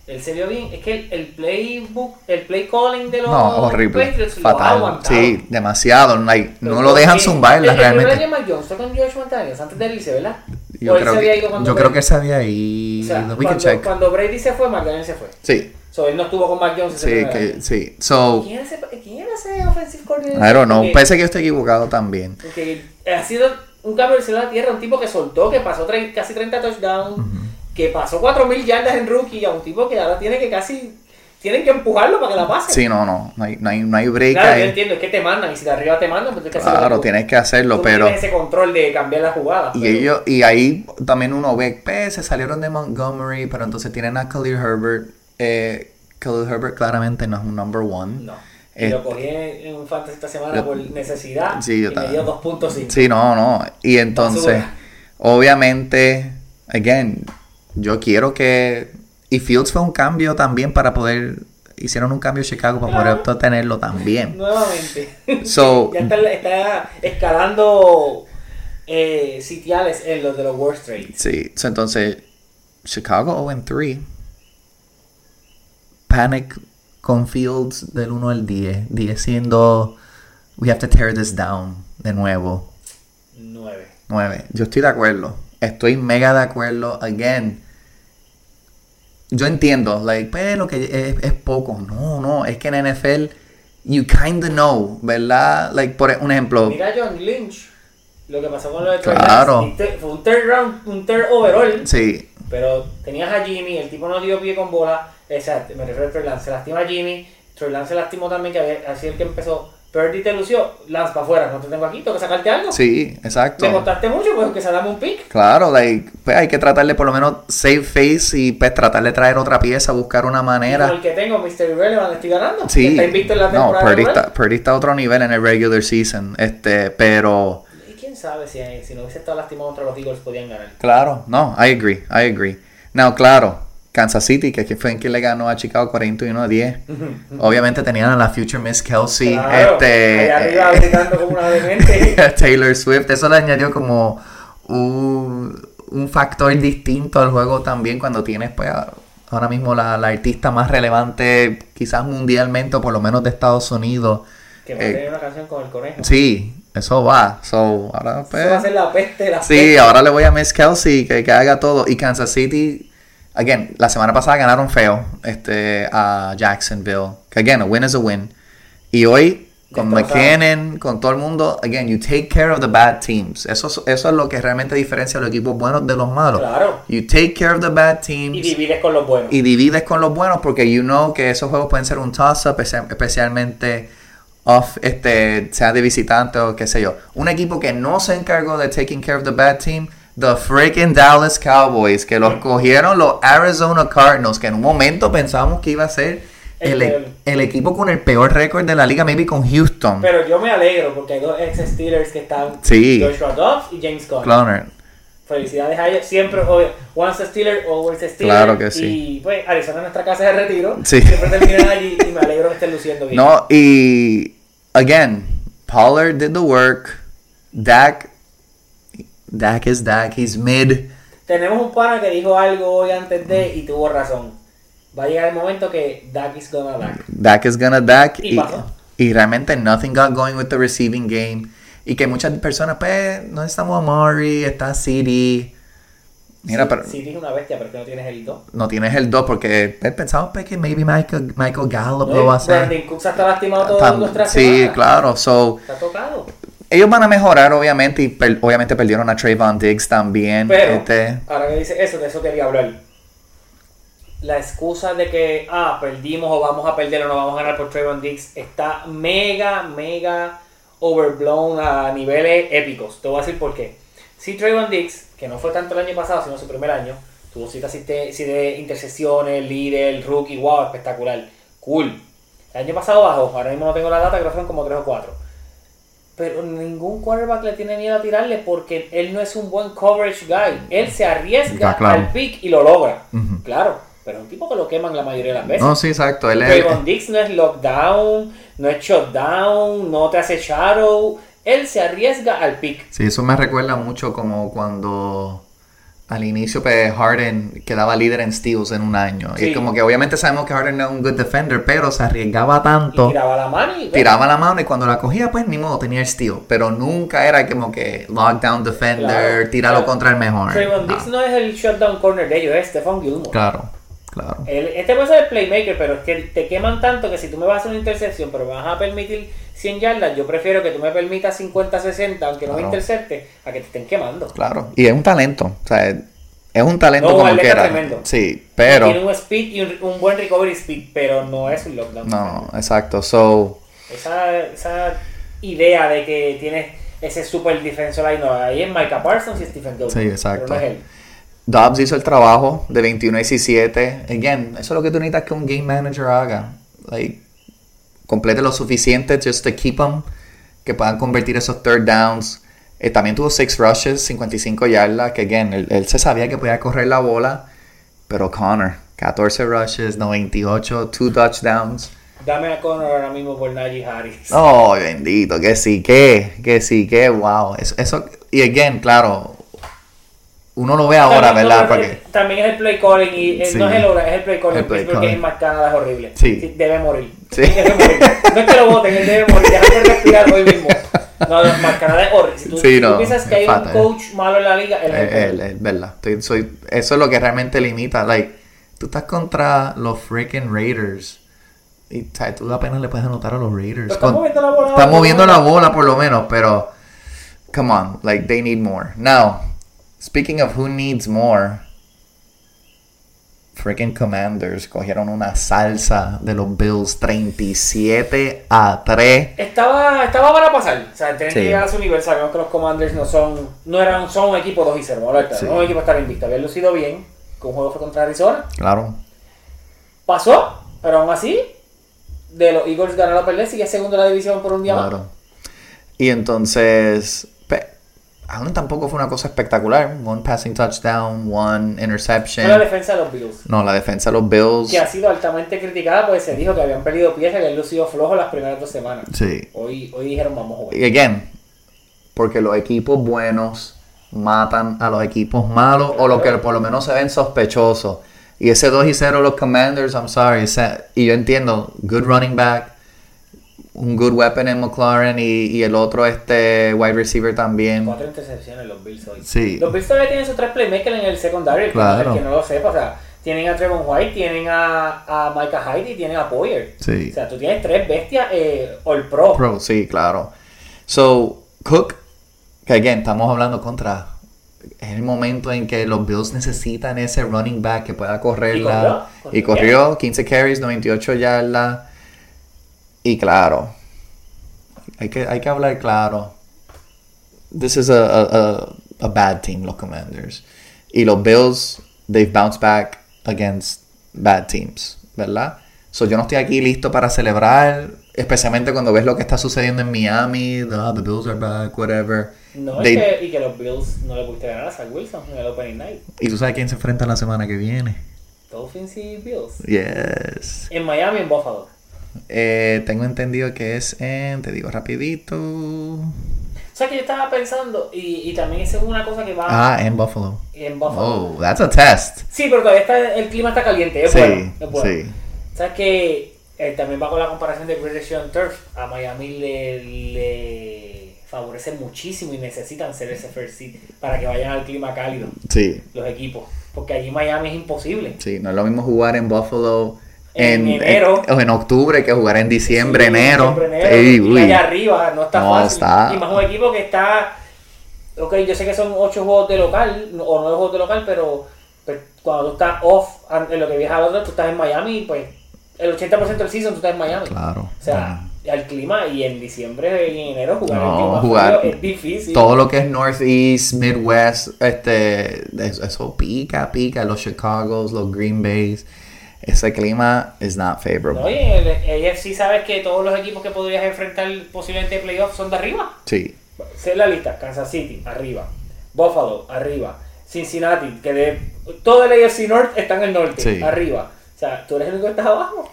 él se vio bien. Es que el, el playbook, el play calling de los No, horrible. Patriots lo ha Fatal. Sí, demasiado. like, no lo dejan porque zumbarla el- El primer realmente. año Mac Jones fue con George antes de irse, ¿verdad? Yo, creo se había ido cuando yo creo que sabía ahí. O sea, cuando, cuando Brady se fue, McDaniel se fue. Sí, So, él no estuvo con Mac Jones sí, que, sí. So, ¿Quién, es ese, ¿Quién era ese offensive coordinator? I don't know. Parece que yo estoy equivocado también. Porque ha sido un cambio del cielo a la tierra, un tipo que soltó, que pasó tre- casi 30 touchdowns, que pasó 4.000 yardas en rookie, a un tipo que ahora tiene que casi... Tienen que empujarlo para que la pase. Sí, no, no. No hay, no hay, no hay break Claro, yo ahí. entiendo, es que te mandan, y si de arriba te mandan, pues tienes que hacer lo Claro, tienes que hacerlo, tú pero. tienes ese control de cambiar la jugada. Y pero- ellos, y ahí también uno ve, pues, se salieron de Montgomery, pero entonces tienen a Khalil Herbert. Eh, Khalil Herbert claramente no es un number one. No. Y lo Eh, cogí en, en un fantasy esta semana yo- por necesidad Sí, yo y me también. dio 2.5. Sí, no, no. Y entonces, obviamente, again, yo quiero que. Y Fields fue un cambio también para poder. Hicieron un cambio en Chicago para Claro. poder obtenerlo también. Nuevamente. So- ya está, está escalando eh, sitiales en los de los worst trades. Sí, so, entonces, Chicago 0 en 3. Panic con Fields del 1 al 10. 10 siendo. We have to tear this down de nuevo. 9. 9. Yo estoy de acuerdo. Estoy mega de acuerdo. Again. Yo entiendo, like, pues lo que es, es poco. No, no, es que en NFL you kinda know, ¿verdad? Like, por un ejemplo, Mira John Lynch. Lo que pasó con lo de Claro. Fue un third round, un third overall. sí, Pero tenías a Jimmy, el tipo no dio pie con bola. O sea, me refiero a Trey Lance. Se lastima a Jimmy. Trey Lance se lastimó también, que había- así el que empezó. Purdy te lució. Lance para afuera. No te tengo aquí, tengo que sacarte algo. sí, exacto. Me contaste mucho, pues aunque se dame un pick. Claro, like, pues hay que tratarle por lo menos save face y pues tratar de traer otra pieza, buscar una manera. el que tengo, Mr. Irrelevant, estoy ganando. Sí, Está invicto en la no, temporada. Purdy regular. está, Purdy está a otro nivel en el regular season, este, pero sabe si, si no hubiese estado lastimado contra los Eagles podían ganar. claro, no, I agree, I agree. Now, claro, Kansas City, que fue en quien le ganó a Chicago 41 a 10. Obviamente tenían a la Future Miss Kelsey, Claro, este, arriba gritando como una demente. Taylor Swift, eso le añadió como un, un factor distinto al juego también cuando tienes pues ahora mismo la, la artista más relevante quizás mundialmente o por lo menos de Estados Unidos. que va a Eh, tener una canción con el conejo. Sí, eso va. So, ahora pues, Eso va a ser la peste, la Sí, peste. ahora le voy a Miss Kelsey que, que haga todo. Y Kansas City, again, la semana pasada ganaron feo este, a Jacksonville. Que again, a win is a win. Y hoy, con. McKinnon, con todo el mundo, again, you take care of the bad teams. Eso, es- eso es lo que realmente diferencia a los equipos buenos de los malos. Claro. You take care of the bad Y teams divides con los buenos. y divides con los buenos porque you know que esos juegos pueden ser un toss-up, espe- especialmente off, este, sea de visitante o qué sé yo. Un equipo que no se encargó de taking care of the bad team, the freaking Dallas Cowboys, que los cogieron los Arizona Cardinals, que en un momento pensábamos que iba a ser el, El el equipo con el peor récord de la liga, maybe con Houston. Pero yo me alegro porque hay dos ex Steelers que están Sí. Joshua Dobbs y James Conner. Cloner. Felicidades a ellos. Siempre, obvio, once a Steeler, always a Steeler. Claro que sí. Y pues, Arizona es nuestra casa de retiro. Sí. Siempre terminan allí y me alegro que estén luciendo bien. No, y again, Pollard did the work. Dak, Dak is Dak, he's mid. Tenemos un pana que dijo algo hoy antes de y tuvo razón. va a llegar el momento que Dak is gonna Dak. Dak is gonna Dak. Y pasó. y realmente nothing got going with the receiving game. Y que muchas personas, pues, no estamos a Murray, está CD. Mira, sí, pero sí, tienes una bestia, pero que no tienes el 2. no tienes el 2 porque pensamos pues, que maybe Michael, Michael Gallup No, lo va a hacer. Brandon Cooks está lastimado todo Tam- nuestra sí, claro. So, Está tocado. ellos van a mejorar, obviamente, y per- obviamente perdieron a Trayvon Diggs también. Pero, este, ahora que dice eso, de eso quería hablar. La excusa de que, ah, perdimos o vamos a perder o no vamos a ganar por Trayvon Diggs está mega, mega overblown a niveles épicos. Te voy a decir por qué. Si Trayvon Diggs, que no fue tanto el año pasado, sino su primer año, tuvo siete siete intercepciones, líder, rookie, wow, espectacular. Cool. El año pasado bajó, ahora mismo no tengo la data, creo que fueron como 3 o 4. Pero ningún quarterback le tiene miedo a tirarle porque él no es un buen coverage guy. Él se arriesga claro. al pick y lo logra. Claro, pero es un tipo que lo queman la mayoría de las veces. no, sí, exacto. Él Trayvon Diggs no es lockdown, no es shutdown, no te hace shadow. Él se arriesga al pick. Sí, eso me recuerda mucho como cuando al inicio pues, Harden quedaba líder en steals en un año. Y Sí. es como que obviamente sabemos que Harden no es un good defender, pero se arriesgaba Y tanto. tiraba la mano y Tiraba la mano y cuando la cogía, pues ni modo, tenía el steal. Pero nunca era como que lockdown defender, Claro. tíralo Claro. contra el mejor. Trayvon No. Diggs no es el shutdown corner de ellos, es Stephon Gilmore. Claro, claro. El- este puede ser el playmaker, pero es que te queman tanto que si tú me vas a hacer una intercepción, pero me vas a permitir 100 yardas, yo prefiero que tú me permitas 50, 60, aunque no me intercepte, a que te estén quemando. Claro. Y es un talento. O sea, es un talento No, como quiera. tremendo. Sí, pero. Tiene un speed y un, un buen recovery speed, pero no es un lockdown. No, exacto. So, Esa, esa idea de que tienes ese super defensor ahí, no, ahí es Micah Parsons y Stephen Gilmore. Sí, exacto. Pero no es él. Dobbs hizo el trabajo de 21 a 17. Again, eso es lo que tú necesitas que un game manager haga. Like, complete lo suficiente just to keep them, que puedan convertir esos third downs. Eh, también tuvo 6 rushes, 55 yardas, que again, él, él se sabía que podía correr la bola, pero Connor, 14 rushes, 98, 2 touchdowns. Dame a Connor ahora mismo por Najee Harris. Oh, bendito, que sí, que, que sí, que, wow. Eso, eso- y again, claro, uno lo ve ahora, También, ¿verdad? no, Porque, también es el play calling y eh, Sí. no es el hora, es el play calling. El play calling. es más Canadá es horrible. Sí. Debe morir. Sí. Debe morir. No es que lo voten, él debe morir. Deja de respirar hoy mismo. No, no, Canadá es horrible. Si tú, Sí, si tú no, piensas que hay fatal. un coach malo en la liga, él es el Eh, él, verdad. Estoy- soy, eso es lo que realmente limita. Like, tú estás contra los freaking Raiders. Y tú apenas le puedes anotar a los Raiders. Están moviendo la bola. están moviendo la bola por lo menos, pero come on, like they need more. Now, speaking of who needs more, freaking Commanders cogieron una salsa de los Bills 37 a 3. Estaba, estaba para pasar. O sea, tienen Sí. que llegar a su nivel. Sabemos que los Commanders no son, no eran, son un equipo 2 y 0. ¿no? Sí. Un equipo estar invicto. Habían lucido bien. Que un juego fue contra Arizona. Claro. Pasó, pero aún así, de los Eagles ganaron a perder, sigue segundo de la división por un día más. Claro. Y entonces, aún tampoco fue una cosa espectacular. One passing touchdown, one Fue la interception. defensa de los Bills. No, la defensa de los Bills. Que ha sido altamente criticada porque se dijo que habían perdido pies y habían lucido flojos las primeras dos semanas. Sí. Hoy, hoy dijeron vamos a jugar. Y again, porque los equipos buenos matan a los equipos malos o los que por lo menos se ven sospechosos. Y ese 2 y 0 los Commanders, I'm sorry. ese- y yo entiendo, good running back, un good weapon en McLaren y, y el otro este wide receiver también. Cuatro intercepciones los Bills hoy. Sí. Los Bills todavía tienen sus tres playmakers en el secundario. Claro. Que no lo sepa, o sea, tienen a Trevon White, tienen a, a Micah Hyde y tienen a Poyer. Sí. O sea, tú tienes tres bestias eh, All Pro. Pro, sí, claro. So, Cook, que again, estamos hablando contra. Es el momento en que los Bills necesitan ese running back que pueda correrla. Y Y corrió, corrió, 15 carries, 98 yardas. Y claro, hay que, hay que hablar claro. This is a, a, a, a bad team, los Commanders. Y los Bills, they've bounced back against bad teams, ¿verdad? So, yo no estoy aquí listo para celebrar, especialmente cuando ves lo que está sucediendo en Miami, the, the Bills are back, whatever. No, They- es que, y que los Bills no le pudiste ganar a Zach Wilson en el Opening Night. Y tú sabes quién se enfrenta la semana que viene. Dolphins y Bills. Yes. En Miami, en Buffalo. Eh, tengo entendido que es en, te digo rapidito. O sea que yo estaba pensando, y, y también esa es una cosa que va Ah, en Buffalo. en Buffalo. Oh, that's a test. Sí, pero todavía está, el clima está caliente, es Sí, bueno. Es bueno. sí. ¿Sabes que eh, también va con la comparación de British on Turf? A Miami le, le favorece muchísimo y necesitan ser ese first seed para que vayan al clima cálido Sí, los equipos. Porque allí Miami es imposible. sí. No es lo mismo jugar en Buffalo En enero. o en octubre que jugar en diciembre, Sí, enero. diciembre, enero, y allá arriba no está No, fácil. está- Y más un equipo que está. Ok, yo sé que son 8 juegos de local o 9 juegos de local, pero pues, cuando tú estás off en lo que viajas al otro, tú estás en Miami, pues el 80% del season tú estás en Miami. Claro. O sea, al clima y en diciembre y en enero jugar No, en clima jugar- frío es difícil. Todo lo que es Northeast, Midwest, este, es- eso pica, pica. Los Chicagos, los Green Bays. Ese clima is not favorable. No, y en el AFC sabes que todos los equipos que podrías enfrentar posiblemente en playoffs son de arriba. Sí, Sé la lista, Kansas City, arriba. Buffalo, arriba. Cincinnati, que de todo el AFC North está en el norte, Sí. arriba. O sea, tú eres el único que estás abajo.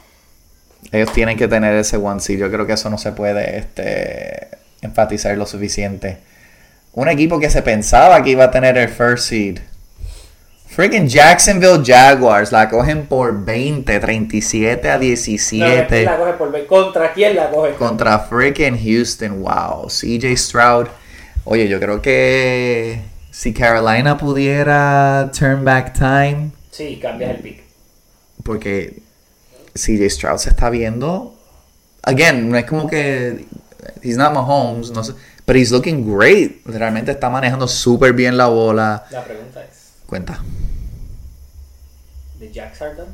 ellos tienen que tener ese one seed. Yo creo que eso no se puede este, enfatizar lo suficiente. Un equipo que se pensaba que iba a tener el first seed. Freaking Jacksonville Jaguars la cogen por 20, 37 a No, ¿quién 17 la coge por ver? ¿Contra quién la coge? contra freaking Houston. Wow, CJ Stroud. Oye, yo creo que si Carolina pudiera turn back time, Sí, cambias el pick. porque CJ Stroud se está viendo. Again, no es como que. He's not Mahomes, no sé. But he's looking great. Realmente está manejando súper bien la bola. La pregunta es, Cuenta. ¿de Jack Sarton?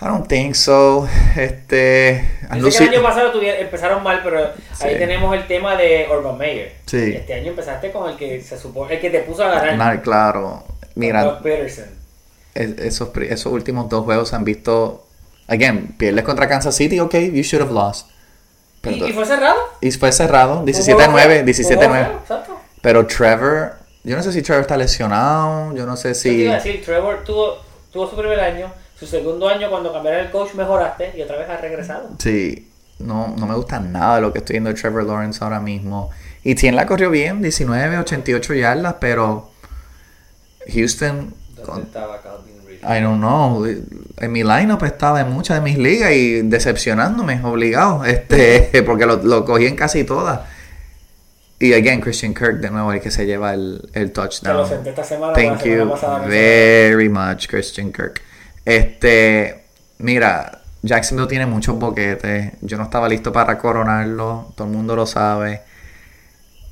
I don't think so. Este. el año pasado empezaron mal, pero ahí Sí. tenemos el tema de Urban Meyer. Sí. Este año empezaste con el que se supone, el que te puso a ganar. Nah, claro. Mira, Doug Peterson. es- esos, esos últimos dos juegos se han visto. Again, pierdes contra Kansas City, ok, you should have lost. Pero- ¿Y, y fue cerrado? y fue cerrado, Un 17-9, juego feo, un 17-9. juego feo, Exacto. Pero Trevor, yo no sé si Trevor está lesionado, yo no sé Yo te si... iba a decir, Trevor tuvo, tuvo su primer año, su segundo año cuando cambiaron el coach mejoraste y otra vez ha regresado. Sí, no, no me gusta nada de lo que estoy viendo de Trevor Lawrence ahora mismo. Y Tien la corrió bien, 19, 88 yardas, pero Houston, ¿Dónde con- estaba Calvin? I don't know, en mi lineup estaba en muchas de mis ligas y decepcionándome, obligado, este, porque lo, lo cogí en casi todas. Y again, Christian Kirk de nuevo el que se lleva el, el Te lo touchdown. senté esta semana. Thank la semana you pasada very much, Christian Kirk. Este, mira, Jacksonville tiene muchos boquetes. Yo no estaba listo para coronarlo. Todo el mundo lo sabe.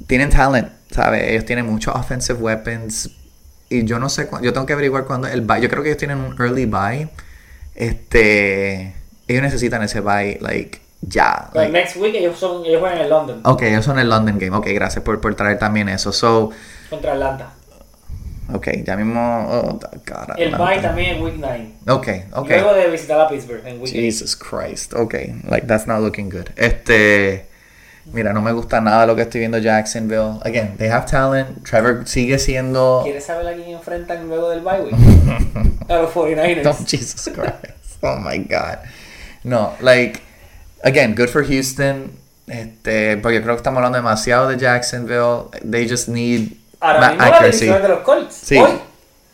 Tienen talent, ¿sabes? Ellos tienen muchos offensive weapons. Y yo no sé, yo tengo que averiguar cuándo el bye. Yo creo que ellos tienen un early bye. Este, ellos necesitan ese bye, like, ya. nada. like- next week ellos, son, ellos juegan en London ok, ellos son el London Game. Ok, gracias por, por traer también eso. So, contra Atlanta. ok, ya mismo. oh, God, El bye también en week 9. Ok, ok. Luego de visitar a Pittsburgh en week 8. Jesus Christ. Ok, like that's not looking good. Este, mira, no me gusta nada lo que estoy viendo Jacksonville. Again, they have talent. Trevor sigue siendo. ¿Quieres saber a quién enfrentan luego del bye week? a los 49ers. No, Jesus Christ. Oh my God. No, like, again, good for Houston. Este, porque creo que estamos hablando demasiado de Jacksonville. They just need Ahora mismo la división es de los Colts. Sí. Hoy,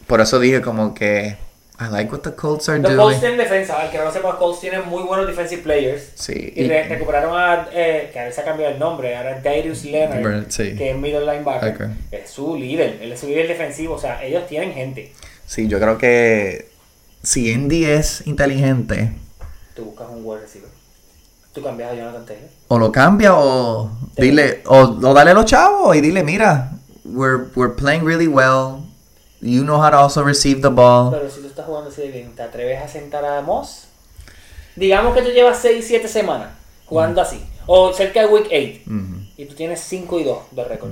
Por eso dije como que I like what the Colts are los doing. Colts tienen defensa. Al que no lo sepa, los Colts tienen muy buenos defensive players. Sí. Y re- recuperaron a, eh, que a veces ha cambiado el nombre, ahora Darius Leonard, sí. que es middle linebacker. Es su líder, él es su líder defensivo, o sea, ellos tienen gente. Sí, yo creo que si Indy es inteligente, Tú buscas un wide receiver. Tú cambias a Jonathan Taylor. o lo cambia o dile, o, o dale los chavos y dile, mira, we're, we're playing really well. You know how to also receive the ball. Pero si tú estás jugando así de bien, ¿te atreves a sentar a Moss? Digamos que tú llevas 6, 7 semanas jugando así. O cerca de week 8. Ujú. Y tú tienes 5 y 2 de récord.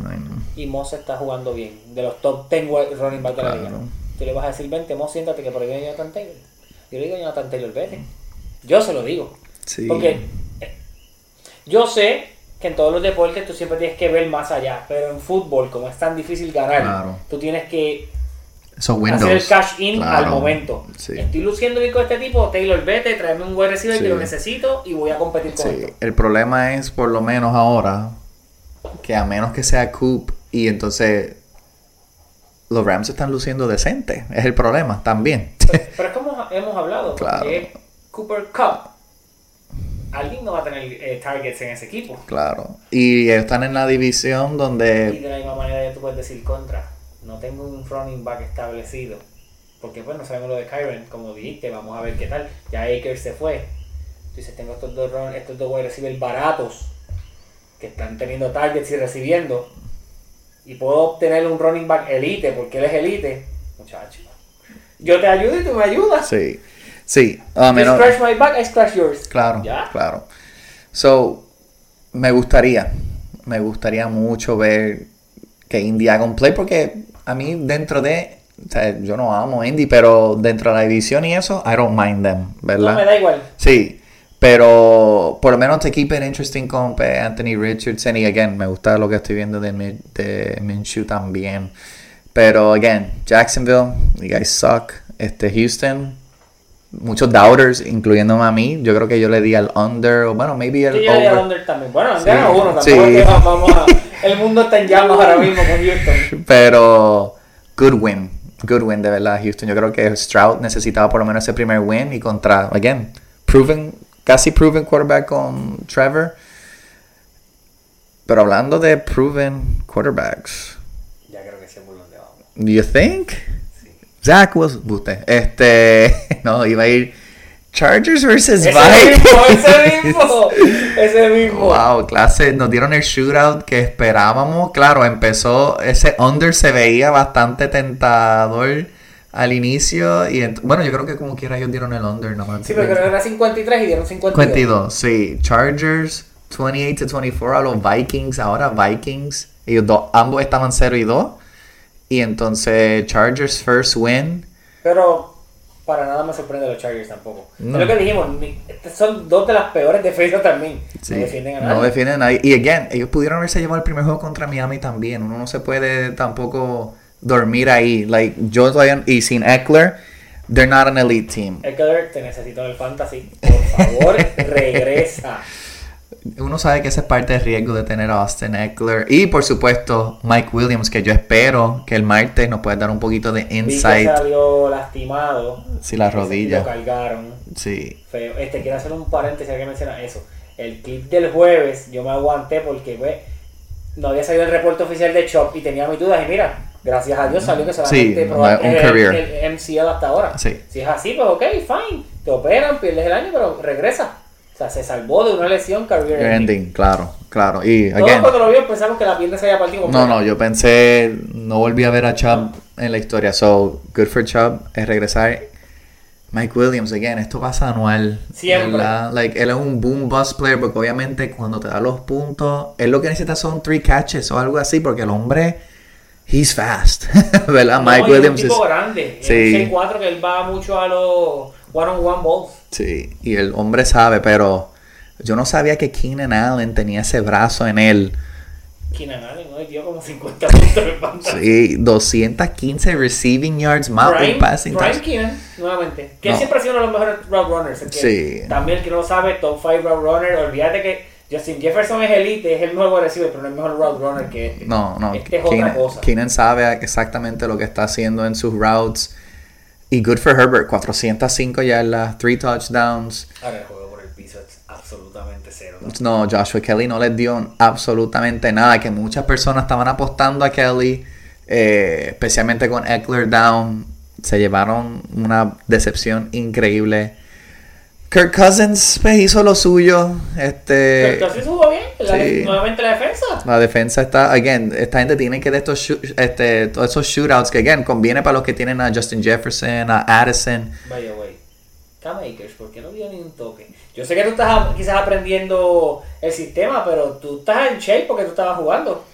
Y Moss está jugando bien. De los top 10 wide- running back de la liga. Tú le vas a decir, vente, Moss, siéntate que por ahí viene Jonathan Taylor. Yo le digo a Jonathan Taylor, vete. Yo se lo digo. Sí. Porque yo sé que en todos los deportes tú siempre tienes que ver más allá. Pero en fútbol, como es tan difícil ganar, Claro. tú tienes que So hacer el cash in Claro. al momento. Sí. Estoy luciendo bien con este tipo, Taylor, vete, tráeme un buen receiver Sí. que lo necesito y voy a competir con Sí, esto. el problema es, por lo menos ahora, que a menos que sea Coop y entonces los Rams están luciendo decente. Es el problema también. Pero, pero es como hemos hablado, Claro. Cooper Cup. Alguien no va a tener eh, targets en ese equipo. claro. Y están en la división Y donde... de la misma manera ya tú puedes decir contra. No tengo un running back establecido. Porque pues no sabemos lo de Kyron, como dijiste, vamos a ver qué tal. Ya Akers se fue. Dices, tengo estos dos, run- estos dos wide receivers baratos que están teniendo targets y recibiendo. Y puedo obtener un running back elite, porque él es elite. Muchacho. Yo te ayudo y tú me ayudas. Sí. Sí. A You menos... scratch my back, I scratch yours. Claro, ¿Ya? claro. So, me gustaría, me gustaría mucho ver que Indy haga un play porque a mí dentro de, o sea, yo no amo Indy, pero dentro de la división y eso, I don't mind them, No ¿verdad? me da igual. Sí, pero por lo menos te keep it interesting con Anthony Richardson y again, me gusta lo que estoy viendo de, de Minshew también. Pero again, Jacksonville, you guys suck. Este Houston, muchos doubters, incluyéndome a mí. Yo creo que yo le di al under, o bueno, maybe el Sí, yo le di al over. under también. Bueno, Sí. uno, Sí. es que vamos a... El mundo está en llamas ahora mismo con Houston. Pero good win, good win de verdad Houston. Yo creo que Stroud necesitaba por lo menos ese primer win y contra, again, proven, casi proven quarterback con Trevor. Pero hablando de proven quarterbacks, Ya creo que sé por dónde vamos. do you think? Zach was, usted, este, no, iba a ir Chargers versus Ese Vikings. ese mismo, ese mismo. Wow, clase, nos dieron el shootout que esperábamos. Claro, empezó, ese under se veía bastante tentador al inicio. Y bueno, yo creo que como quiera ellos dieron el under nomás. Sí, pero creo que era 53 y dieron 52. 52, sí. Chargers 28 to 24 a los Vikings. Ahora Vikings, ellos dos, ambos estaban 0 y 2. Y entonces Chargers first win. Pero para nada me sorprende los Chargers tampoco. No. Es lo que dijimos, son dos de las peores defensas también. Sí, No defienden a nadie. no defienden a nadie. Y again, ellos pudieron haberse llevado el primer juego contra Miami también. Uno no se puede tampoco dormir ahí. Like, yo todavía, y sin Eckler, they're not an elite team. Eckler, te necesito el fantasy. Por favor, regresa. Uno sabe que esa es parte del riesgo de tener a Austin Eckler. Y por supuesto, Mike Williams, que yo espero que el martes nos pueda dar un poquito de Vi que insight. salió lastimado. Sí, la Lo rodilla. cargaron. Sí. Feo. Este, quiero hacer un paréntesis que menciona eso. El clip del jueves, yo me aguanté porque pues, no había salido el reporte oficial de Chop y tenía mis dudas. Y mira, gracias a Dios salió que solamente Sí, probaste un el- career. el, MCL hasta ahora. Sí. Si es así, pues ok, fine. Te operan, pierdes el año, pero regresa. O sea, se salvó de una lesión career ending. Ending, claro, claro. Y Todos again, cuando lo vimos pensamos que la pierna se había partido. no, no, yo pensé, no volví a ver a Chubb en la historia. So, good for Chubb es regresar. Mike Williams, again, esto pasa anual. Siempre. ¿verdad? Like, él es un boom bust player porque obviamente cuando te da los puntos, él lo que necesita son three catches o algo así porque el hombre, he's fast. ¿Verdad? No, Mike Williams es un tipo es. grande. Sí. Es un 6'4 que él va mucho a los one-on-one balls. Sí, y el hombre sabe, pero yo no sabía que Keenan Allen tenía ese brazo en él. Keenan Allen hoy dio como 50 puntos en fantasy. Sí, 215 receiving yards más un passing touchdown. Keenan, nuevamente. Que No. siempre ha sido uno de los mejores route runners. el que- Sí. También el que no sabe, top 5 route runner. Olvídate que Justin Jefferson es elite, es el mejor receiver, pero no es el mejor route runner que este. No, no, Este es otra Keenan, cosa. Keenan sabe exactamente lo que está haciendo en sus routes. Y good for Herbert, 405 yardas, 3 touchdowns. Ahora el juego por el piso es absolutamente cero. ¿no? No, Joshua Kelly no les dio absolutamente nada. Que muchas personas estaban apostando a Kelly, eh, especialmente con Eckler down. Se llevaron una decepción increíble. Kirk Cousins pues, hizo lo suyo. Este, Pero entonces jugó bien, la- sí. nuevamente la defensa. la defensa está, again, esta gente tiene que de estos, shoot- este, todos esos shootouts que, again, conviene para los que tienen a Justin Jefferson, a Addison. Vaya, güey. Cam Akers, ¿por qué no dio ni un toque? Yo sé que tú estás quizás aprendiendo el sistema, pero tú estás en shape porque tú estabas jugando.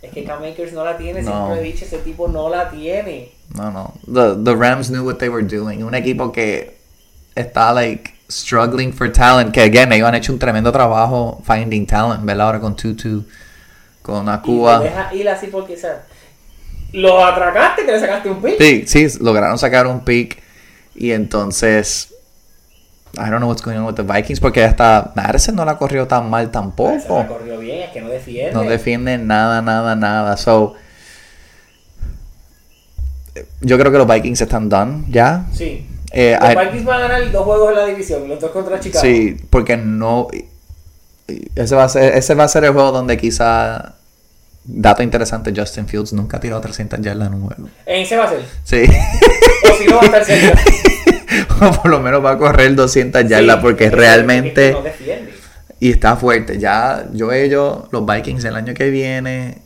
Es que Cam Akers no la tiene, No. siempre he dicho, ese tipo no la tiene. No, no. The, the Rams knew what they were doing. Un equipo que está, like, struggling for talent. Que, again, ellos han hecho un tremendo trabajo finding talent, ¿verdad? Ahora con Tutu, con Y Akua. te deja ir así porque, o sea, lo atracaste que le sacaste un pick. Sí, sí, lograron sacar un pick. Y entonces, I don't know what's going on with the Vikings porque hasta Madison no la corrió tan mal Se la tampoco. corrió bien, es que no defiende. No defienden nada, nada, nada. So, yo creo que los Vikings están done ya. Sí. Eh, los Vikings van a ganar dos juegos en la división, los dos contra Chicago. Sí, porque no. Ese va, a ser, ese va a ser el juego donde quizá. Dato interesante: Justin Fields nunca ha tirado 300 yardas en un juego. En ese va a ser. Sí. O si no va a estar cerca. o por lo menos va a correr 200 yardas Sí, porque realmente. no. Y está fuerte. Ya, yo ellos, los Vikings el año que viene.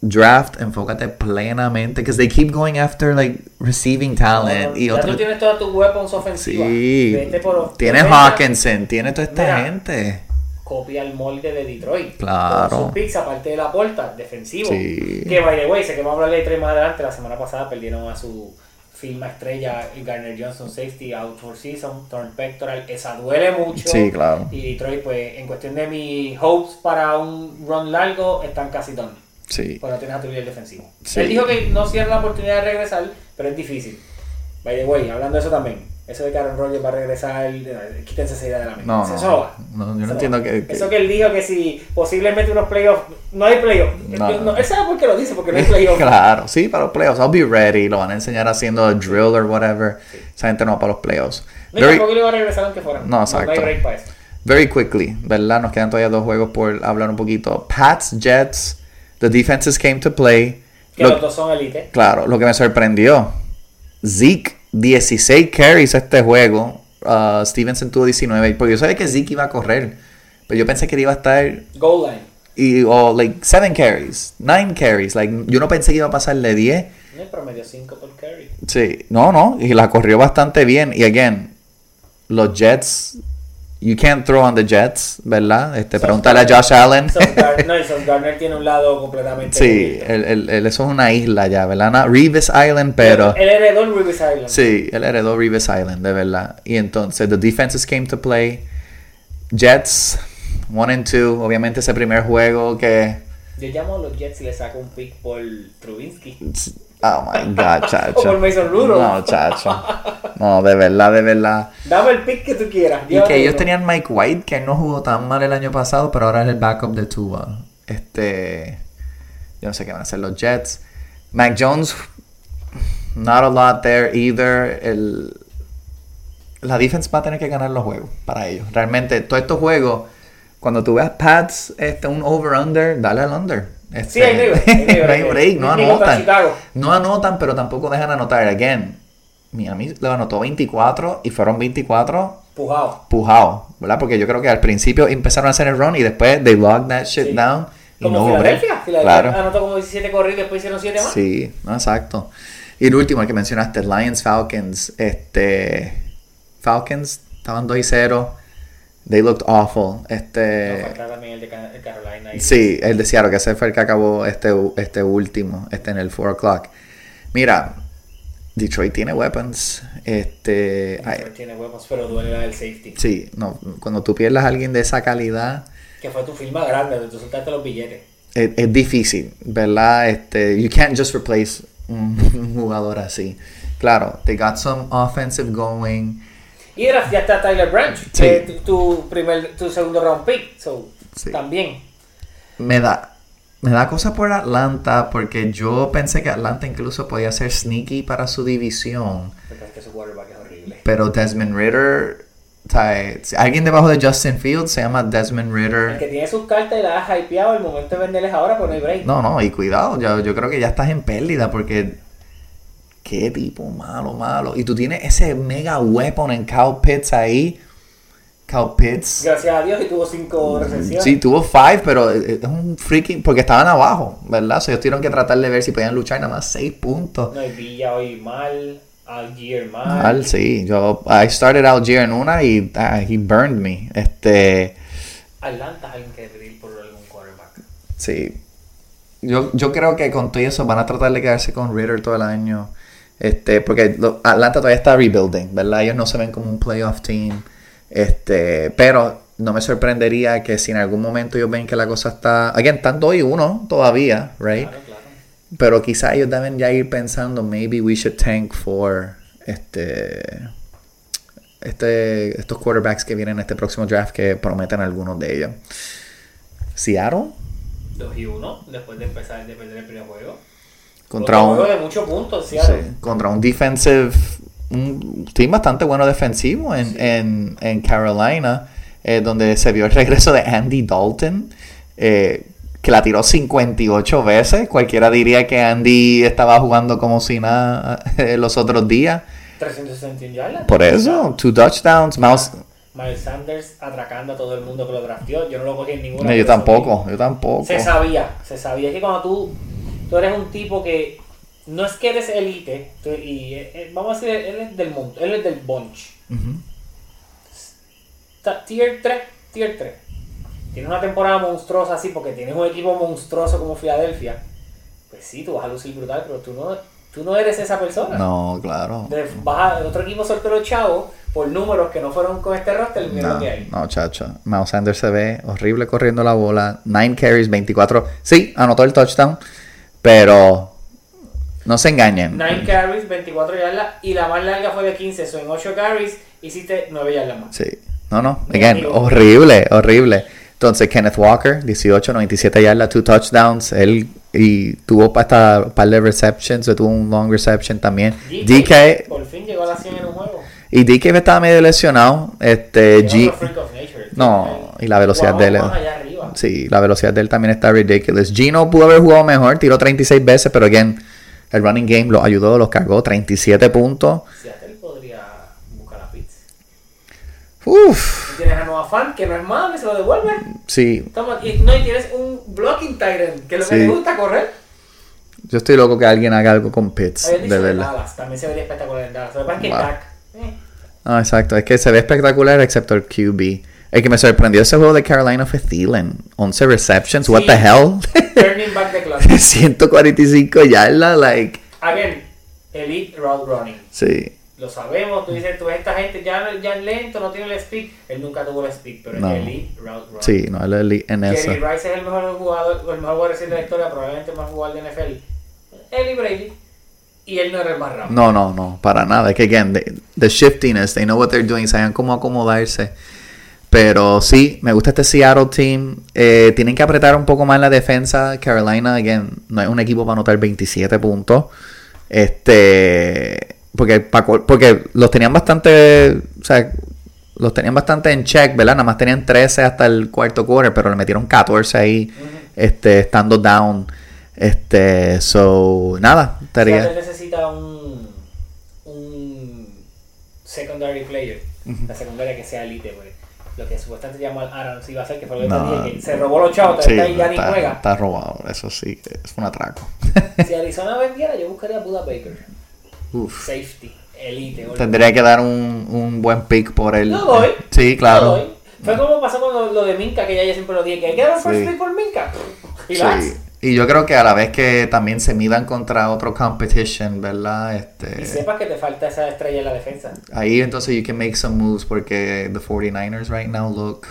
Draft, enfócate plenamente. Because they keep going after like receiving talent. No, y ya otro, tú tienes todas tus weapons ofensivas. sí. Por- Tienes Hawkinson, tienes toda esta Mira, gente. Copia el molde de Detroit. Claro. Con sus picks, aparte de la puerta, defensivo. Sí. Que, by the way, sé que vamos a hablar de tres más adelante. La semana pasada perdieron a su firma estrella, Garner Johnson Safety, out for season, torn pectoral. Esa duele mucho. Sí, claro. Y Detroit, pues, en cuestión de mis hopes para un run largo, están casi done. Sí. Porque no tienes a tu líder defensivo. Sí. Él dijo que no cierra la oportunidad de regresar, pero es difícil. By the way, hablando de eso también. Eso de que Aaron Rodgers va a regresar, quítense esa idea de la mente. No, eso no, no va. no, yo no Eso entiendo va. que- que- Eso que él dijo que si posiblemente unos playoffs. No hay playoffs. No. No, él sabe por qué lo dice, porque no hay playoffs. Claro, sí, para los playoffs. I'll be ready. Lo van a enseñar haciendo a drill or whatever. Esa gente no va para los playoffs. No, Very, tampoco le iba a regresar aunque fuera. No, exacto. hay break para eso. very quickly, ¿verdad? Nos quedan todavía dos juegos por hablar un poquito. Pats, Jets, the defenses came to play. Que Lo- los dos son elite. claro, lo que me sorprendió. Zeke, 16 carries este juego. Uh, Stevenson tuvo 19. Porque yo sabía que Zeke iba a correr. Pero yo pensé que iba a estar Goal line. y o like 7 carries, 9 carries, like yo no pensé que iba a pasarle 10. No, promedio 5 por carry. Sí, no, no, y la corrió bastante bien y again, los Jets you can't throw on the Jets, ¿verdad? Este Sauce pregúntale a Gardner. Josh Allen. No, y Sauce Gardner tiene un lado completamente. sí, el, el- el- eso es una isla ya, ¿verdad? No, Reeves Island, pero Él heredó el Rivers Island. sí, él heredó Reeves Island, de verdad. Y entonces the defenses came to play. Jets 1 and 2, obviamente ese primer juego que Yo llamo a los Jets y le saco un pick por Trubinsky. Oh my god, chacho. O por Mason Rudolph. No, chacho. No, de verdad, de verdad. Dame el pick que tú quieras. Y que ellos tenían Mike White, que no jugó tan mal el año pasado, pero ahora es el backup de Tua. Este. Yo no sé qué van a hacer los Jets. Mac Jones, not a lot there either. El, la defense va a tener que ganar los juegos para ellos. Realmente, todos estos juegos, cuando tú veas Pats, este, un over-under, dale al under. Este, Sí, hay nivel, hay nivel, no hay break, no anotan. No anotan, pero tampoco dejan anotar. Again, Miami le anotó 24 y fueron 24 Pujado. pujados, ¿verdad? Porque yo creo que al principio empezaron a hacer el run y después they logged that shit Sí. down. Y Como no. Filadelfia. Filadelfia Claro. anotó como 17 corridos y después hicieron 7 más. Sí, no, exacto. Y el último, el que mencionaste, Lions Falcons. Este. Falcons estaban 2 y 0. They looked awful. Este. también el de Carolina. y- Sí, el de Seattle, que ese fue el que acabó este, este último, este en el 4 o'clock. Mira, Detroit tiene weapons. Este. Detroit tiene huevos, pero duele la del safety. sí, no, cuando tú pierdas a alguien de esa calidad, Que fue tu firma grande, donde tú soltaste los billetes. es, es difícil, ¿verdad? Este, you can't just replace un, un jugador así. Claro, they got some offensive going. Y drafteaste a Tyler Branch, Sí. que tu, tu primer, tu segundo round pick. So, Sí. también. Me da, me da cosa por Atlanta porque yo pensé que Atlanta incluso podía ser sneaky para su división. Porque es que su quarterback es horrible. Pero Desmond Ritter, alguien debajo de Justin Fields se llama Desmond El Ritter. que tiene sus cartas y la ha hypeado, el momento de venderles ahora, pues no hay break. No, no, y cuidado, yo, yo creo que ya estás en pérdida porque qué tipo malo, malo. Y tú tienes ese mega weapon en Cal Pitts ahí. Cal Pitts. Gracias a Dios y tuvo 5 recepciones. Sí, tuvo five, pero es un freaking. Porque estaban abajo, ¿verdad? O sea, ellos tuvieron que tratar de ver si podían luchar nada más seis puntos. No hay Villa hoy mal, Algier mal. Mal, sí. Yo, I started out year en una y ah, he burned me. Este. Atlanta es alguien que debe ir por algún quarterback. Sí. Yo, yo creo que con todo eso van a tratar de quedarse con Ritter todo el año. Este, porque Atlanta todavía está rebuilding, ¿verdad? Ellos no se ven como un playoff team. Este, pero no me sorprendería que si en algún momento ellos ven que la cosa está. Again, están 2 y 1 todavía, right? Claro, claro. Pero quizá ellos deben ya ir pensando, maybe we should tank for este este, estos quarterbacks que vienen en este próximo draft que prometen algunos de ellos. Seattle 2 y 1 después de empezar de perder el primer juego. Contra un, de muchos puntos, Seattle. sí, contra un defensive, un team bastante bueno defensivo en, en, en Carolina, eh, donde se vio el regreso de Andy Dalton, eh, que la tiró 58 veces. Cualquiera diría que Andy estaba jugando como si nada eh, los otros días. 361 yardas. Por eso, two touchdowns, mouse. Miles Sanders atracando a todo el mundo que lo drafteó. Yo no lo cogí en ninguna. No, yo tampoco, yo tampoco. Se sabía, se sabía que cuando tú, tú eres un tipo que no es que eres elite, y eh, eh, vamos a decir, él es del mundo, él es del bunch. Tier 3, tier 3. Tienes una temporada monstruosa así porque tienes un equipo monstruoso como Filadelfia. Pues sí, tú vas a lucir brutal, pero tú no, tú no eres esa persona. No, claro. De- vas a- otro equipo soltó los chavos por números que no fueron con este roster, mira No, que hay. no, chacho. Miles Sanders se ve horrible corriendo la bola. 9 carries, 24. Sí, anotó el touchdown, pero no se engañen. 9 carries, 24 yardas y la más larga fue de 15. So, en 8 carries hiciste 9 yardas más. Sí. No, no. Again, horrible, horrible. Entonces, Kenneth Walker, 18, 97 yardas, 2 touchdowns. Él y tuvo hasta un par de receptions, o tuvo un long reception también. DK, Por fin llegó a la 100 en un juego. y DK estaba medio lesionado. Este, Es G, No, y la velocidad de él. Sí, la velocidad de él también está ridiculous. Gino pudo haber jugado mejor, tiró 36 veces, pero again, el running game lo ayudó, los cargó 37 puntos. Seattle podría buscar la pizza. Uf, tienes a Noah Fan, que no es malo, que se lo devuelve. sí, Toma, y, no, y tienes un blocking tight que es lo que Sí. te gusta correr. yo estoy loco que alguien haga algo con Pitts, de verdad. Dallas, también se vería espectacular en Dallas. Lo que pasa es que Wow. Dak, eh, No, exacto, es que se ve espectacular excepto el QB. El que me sorprendió ese juego de Carolina fue Thielen. 11 receptions, what Sí. the hell? turning back the clock. 145 yardas, like, Again, elite route running. sí. Lo sabemos, tú dices, tú esta gente ya, ya lento, no tiene el speed. Él nunca tuvo el speed, pero No. es elite route running. Sí, no, es elite en eso. Jerry Rice es el mejor jugador, el mejor jugador de la historia, probablemente el más jugador de NFL. Y Brady. Y él no era el más rápido. No, no, no, para nada. Es que, again, the, the shiftiness, they know what they're doing, saben cómo acomodarse. Pero sí, me gusta este Seattle team. Eh, tienen que apretar un poco más la defensa. Carolina, again, no es un equipo para anotar 27 puntos. Este, porque, porque los tenían bastante, o sea, los tenían bastante en check, ¿verdad? Nada más tenían 13 hasta el cuarto quarter, pero le metieron 14 ahí, este, estando down. Este, so, nada, estaría. Seattle necesita un, un secondary player. La secundaria que sea elite, pues. Lo que supuestamente llama Adams iba a ser que fue lo que No. que se robó los chavos, Sí, está ahí ya ni juega. está robado, eso sí, es un atraco. Si Arizona vendiera, yo buscaría a Buda Baker. Uf. Safety, elite. all- Tendría que dar un, un buen pick por él. Lo doy. Sí, Lo claro. doy. Fue como pasó con lo de Minka, que ya yo siempre lo dije, que hay que dar un first Sí. pick por Minka. Relax. Sí. Y yo creo que a la vez que también se midan contra otro competition, ¿verdad? Y Este, sepas que te falta esa estrella en la defensa. ahí entonces you can make some moves porque the 49ers right now look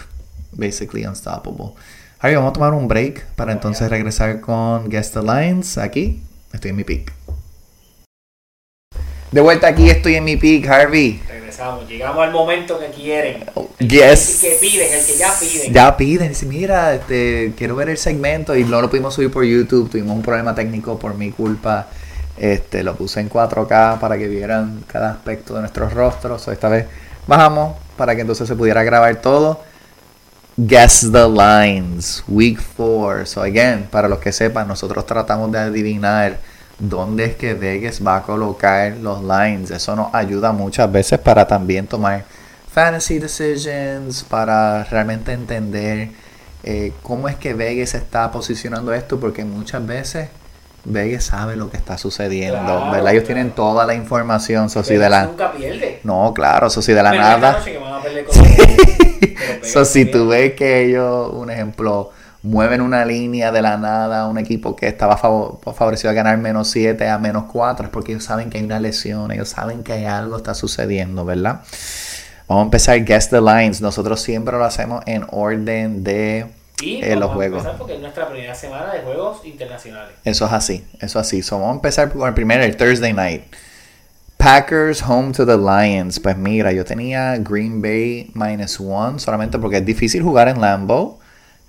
basically unstoppable. Harry, vamos a tomar un break para entonces regresar con Guest Lines aquí. Estoy en mi pick. De vuelta aquí, estoy en mi pick, Harvey. Regresamos, llegamos al momento que quieren. Yes. El que piden, el que ya piden. Ya piden, dice, mira, este, quiero ver el segmento y no lo pudimos subir por YouTube, tuvimos un problema técnico por mi culpa. Este, lo puse en 4K para que vieran cada aspecto de nuestros rostros. Esta vez bajamos para que entonces se pudiera grabar todo. Guess the lines, week 4. So again, para los que sepan, nosotros tratamos de adivinar dónde es que Vegas va a colocar los lines. Eso nos ayuda muchas veces para también tomar fantasy decisions, para realmente entender eh, cómo es que Vegas está posicionando esto, porque muchas veces Vegas sabe lo que está sucediendo, Claro, ¿verdad? Ellos claro. tienen toda la información, so si de la... Nunca pierde. No, claro, eso de la nada. noche que van a perder con- Pero So, si tú ves que ellos, un ejemplo, mueven una línea de la nada, un equipo que estaba favo- favorecido a ganar menos 7 a menos 4, es porque ellos saben que hay una lesión, ellos saben que hay algo está sucediendo, ¿verdad? Vamos a empezar Guess the Lines. Nosotros siempre lo hacemos en orden de Y eh, los a juegos. porque es nuestra primera semana de juegos internacionales. Eso es así, eso es así. So, vamos a empezar con el primero, el Thursday night. Packers home to the Lions. Pues mira, yo tenía Green Bay minus one solamente porque es difícil jugar en Lambeau.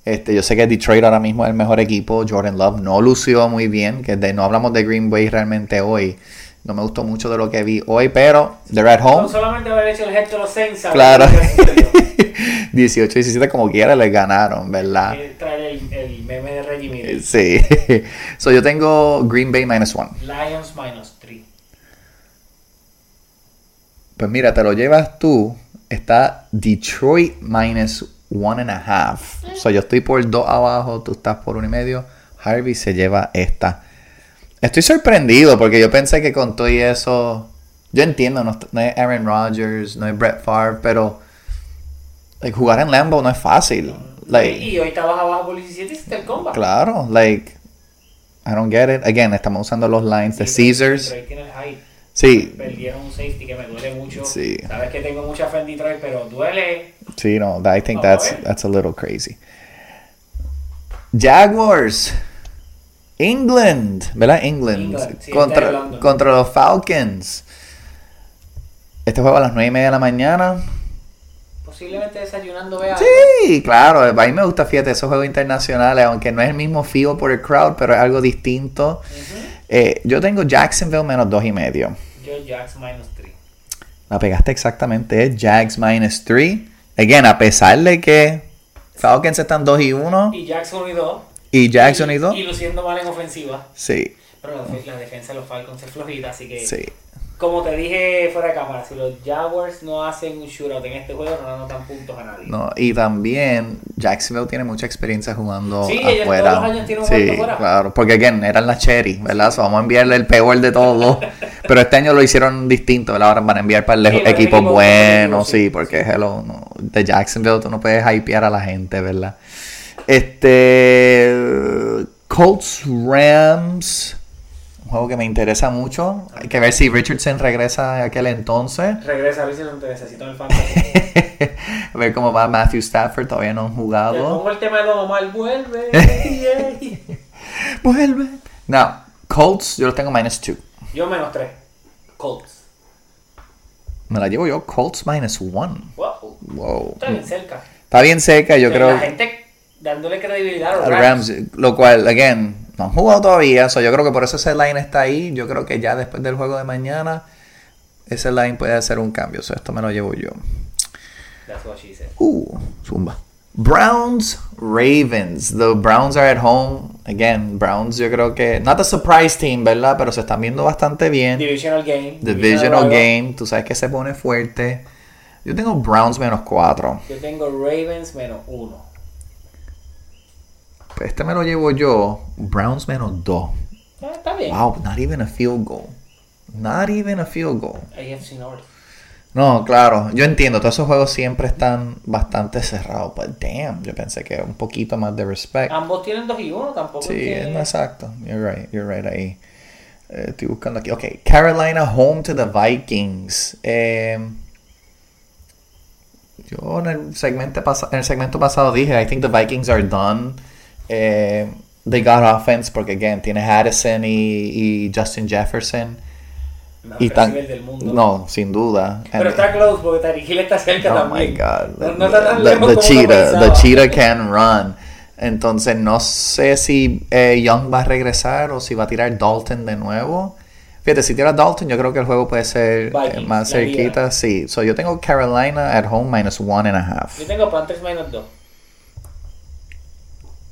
Este, yo sé que Detroit ahora mismo es el mejor equipo. Jordan Love no lució muy bien. Que de- no hablamos de Green Bay realmente hoy. No me gustó mucho de lo que vi hoy, pero they're at home. solamente haber hecho el gesto de los Saints. Claro. sabía 18-17 como quiera le ganaron, ¿verdad? el, el meme de Reggie Miller. Sí. so yo tengo Green Bay minus one. Lions minus 3. Pues mira, te lo llevas tú. Está Detroit minus one and a half. So yo estoy por dos abajo, tú estás por uno y medio. Harvey se lleva esta. Estoy sorprendido porque yo pensé que con todo y eso. Yo entiendo, no, no es Aaron Rodgers, no es Brett Favre, pero like, jugar en Lambeau no es fácil. Like, y hoy estabas abajo por 17 y hiciste el combat. claro, like, I don't get it. Again, estamos usando los lines de Caesars. Tiene el. Sí, Perdieron un safety que me duele mucho. Sí. Sabes que tengo mucha fe en Detroit, pero duele. Sí, no, I think a that's ver. that's a little crazy. Jaguars, England, ¿verdad? England, England, sí, contra, contra los Falcons. Este juego a las 9 y media de la mañana. Posiblemente desayunando vea. Sí, claro, a mí me gusta, fíjate, esos juegos internacionales, aunque no es el mismo feel por el crowd, pero es algo distinto. Eh, yo tengo Jacksonville menos dos y medio. Yo Jacks minus 3. La pegaste exactamente, es Jags minus 3. Again, a pesar de que Falcons están 2 y 1 Y Jackson y 2. y Jackson y 2. Y luciendo mal en ofensiva. Sí, Pero la, la defensa de los Falcons es flojita, así que. sí. Como te dije fuera de cámara, si los Jaguars no hacen un shootout en este juego, no anotan puntos a nadie. No, y también Jacksonville tiene mucha experiencia jugando Sí, ellos afuera. todos los años tienen un sí, afuera. claro, porque again, eran las Cherry, ¿verdad? So, vamos a enviarle el peor de todos. Pero este año lo hicieron distinto, ¿verdad? Ahora van a enviar para el Sí, equipos equipo buenos, sí, sí, porque hello, no, de Jacksonville tú no puedes hypear a la gente, ¿verdad? Este Colts Rams, juego que me interesa mucho. Hay que ver si Richardson regresa de aquel entonces. Regresa a ver si no te necesito en el fantasy. a ver cómo va Matthew Stafford, todavía no han Te jugado. pongo el tema de Don Omar, vuelve. Vuelve. No, Colts, yo los tengo minus 2. Yo menos 3. Colts. Me la llevo yo, Colts minus 1. Wow. Wow. Está bien cerca. Está bien seca, yo creo. La gente dándole credibilidad a Rams. Rams, lo cual, again, no han jugado todavía, so yo creo que por eso ese line está ahí. Yo creo que ya después del juego de mañana, ese line puede hacer un cambio. So esto me lo llevo yo. That's what she said. Uh, zumba. Browns, Ravens. The Browns are at home. Again, Browns yo creo que... Not a surprise team, ¿verdad? Pero se están viendo bastante bien. Divisional game. Divisional game. Tú sabes que se pone fuerte. Yo tengo Browns menos 4. Yo tengo Ravens menos 1. Este me lo llevo yo. Browns menos 2. Ah, está bien. Wow, not even a field goal. Not even a field goal. AFC North. No, claro, yo entiendo, todos esos juegos siempre están bastante cerrados, but damn, yo pensé que un poquito más de respect. Ambos tienen 2 y 1, tampoco. Sí, es que- no, exacto. You're right, you're right ahí. Eh, estoy buscando aquí. Ok, Carolina home to the Vikings. Eh, yo en el, segmento pasa- en el segmento pasado dije, I think the Vikings are done. Eh, they got offense porque, again, tiene Addison y, y Justin Jefferson. Mejor Y tan, del mundo. no, sin duda. Pero And- está close porque Tyreek Hill está cerca Oh también. my god. No, no está tan the, lejos the como cheetah, the cheetah can run. Entonces no sé si eh, Young va a regresar o si va a tirar Dalton de nuevo. Fíjate, si tira Dalton, yo creo que el juego puede ser eh, Vikings, más cerquita. Sí, so yo tengo Carolina at home minus one and a half. Yo tengo Panthers menos 2.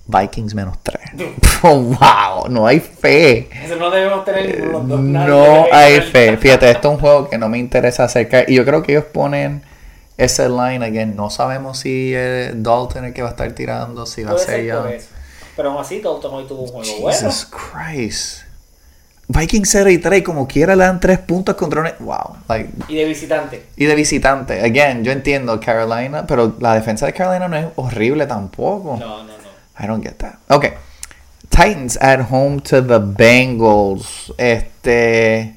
Vikings menos tres. Oh, wow, no hay fe. Eso no debemos tener los dos. No hay fe. Fíjate, esto es un juego que no me interesa acercar. Y yo creo que ellos ponen ese line again. No sabemos si eh, Dalton es el que va a estar tirando, si va a ser eso. Pero aún así, Dalton hoy tuvo un juego bueno. Jesus Christ. Vikings 0 y 3, como quiera le dan 3 puntos contra un... Wow. Like, Y de visitante. y de visitante. Again, yo entiendo Carolina, pero la defensa de Carolina no es horrible tampoco. No, no. I don't get that. Okay. Titans at home to the Bengals. Este.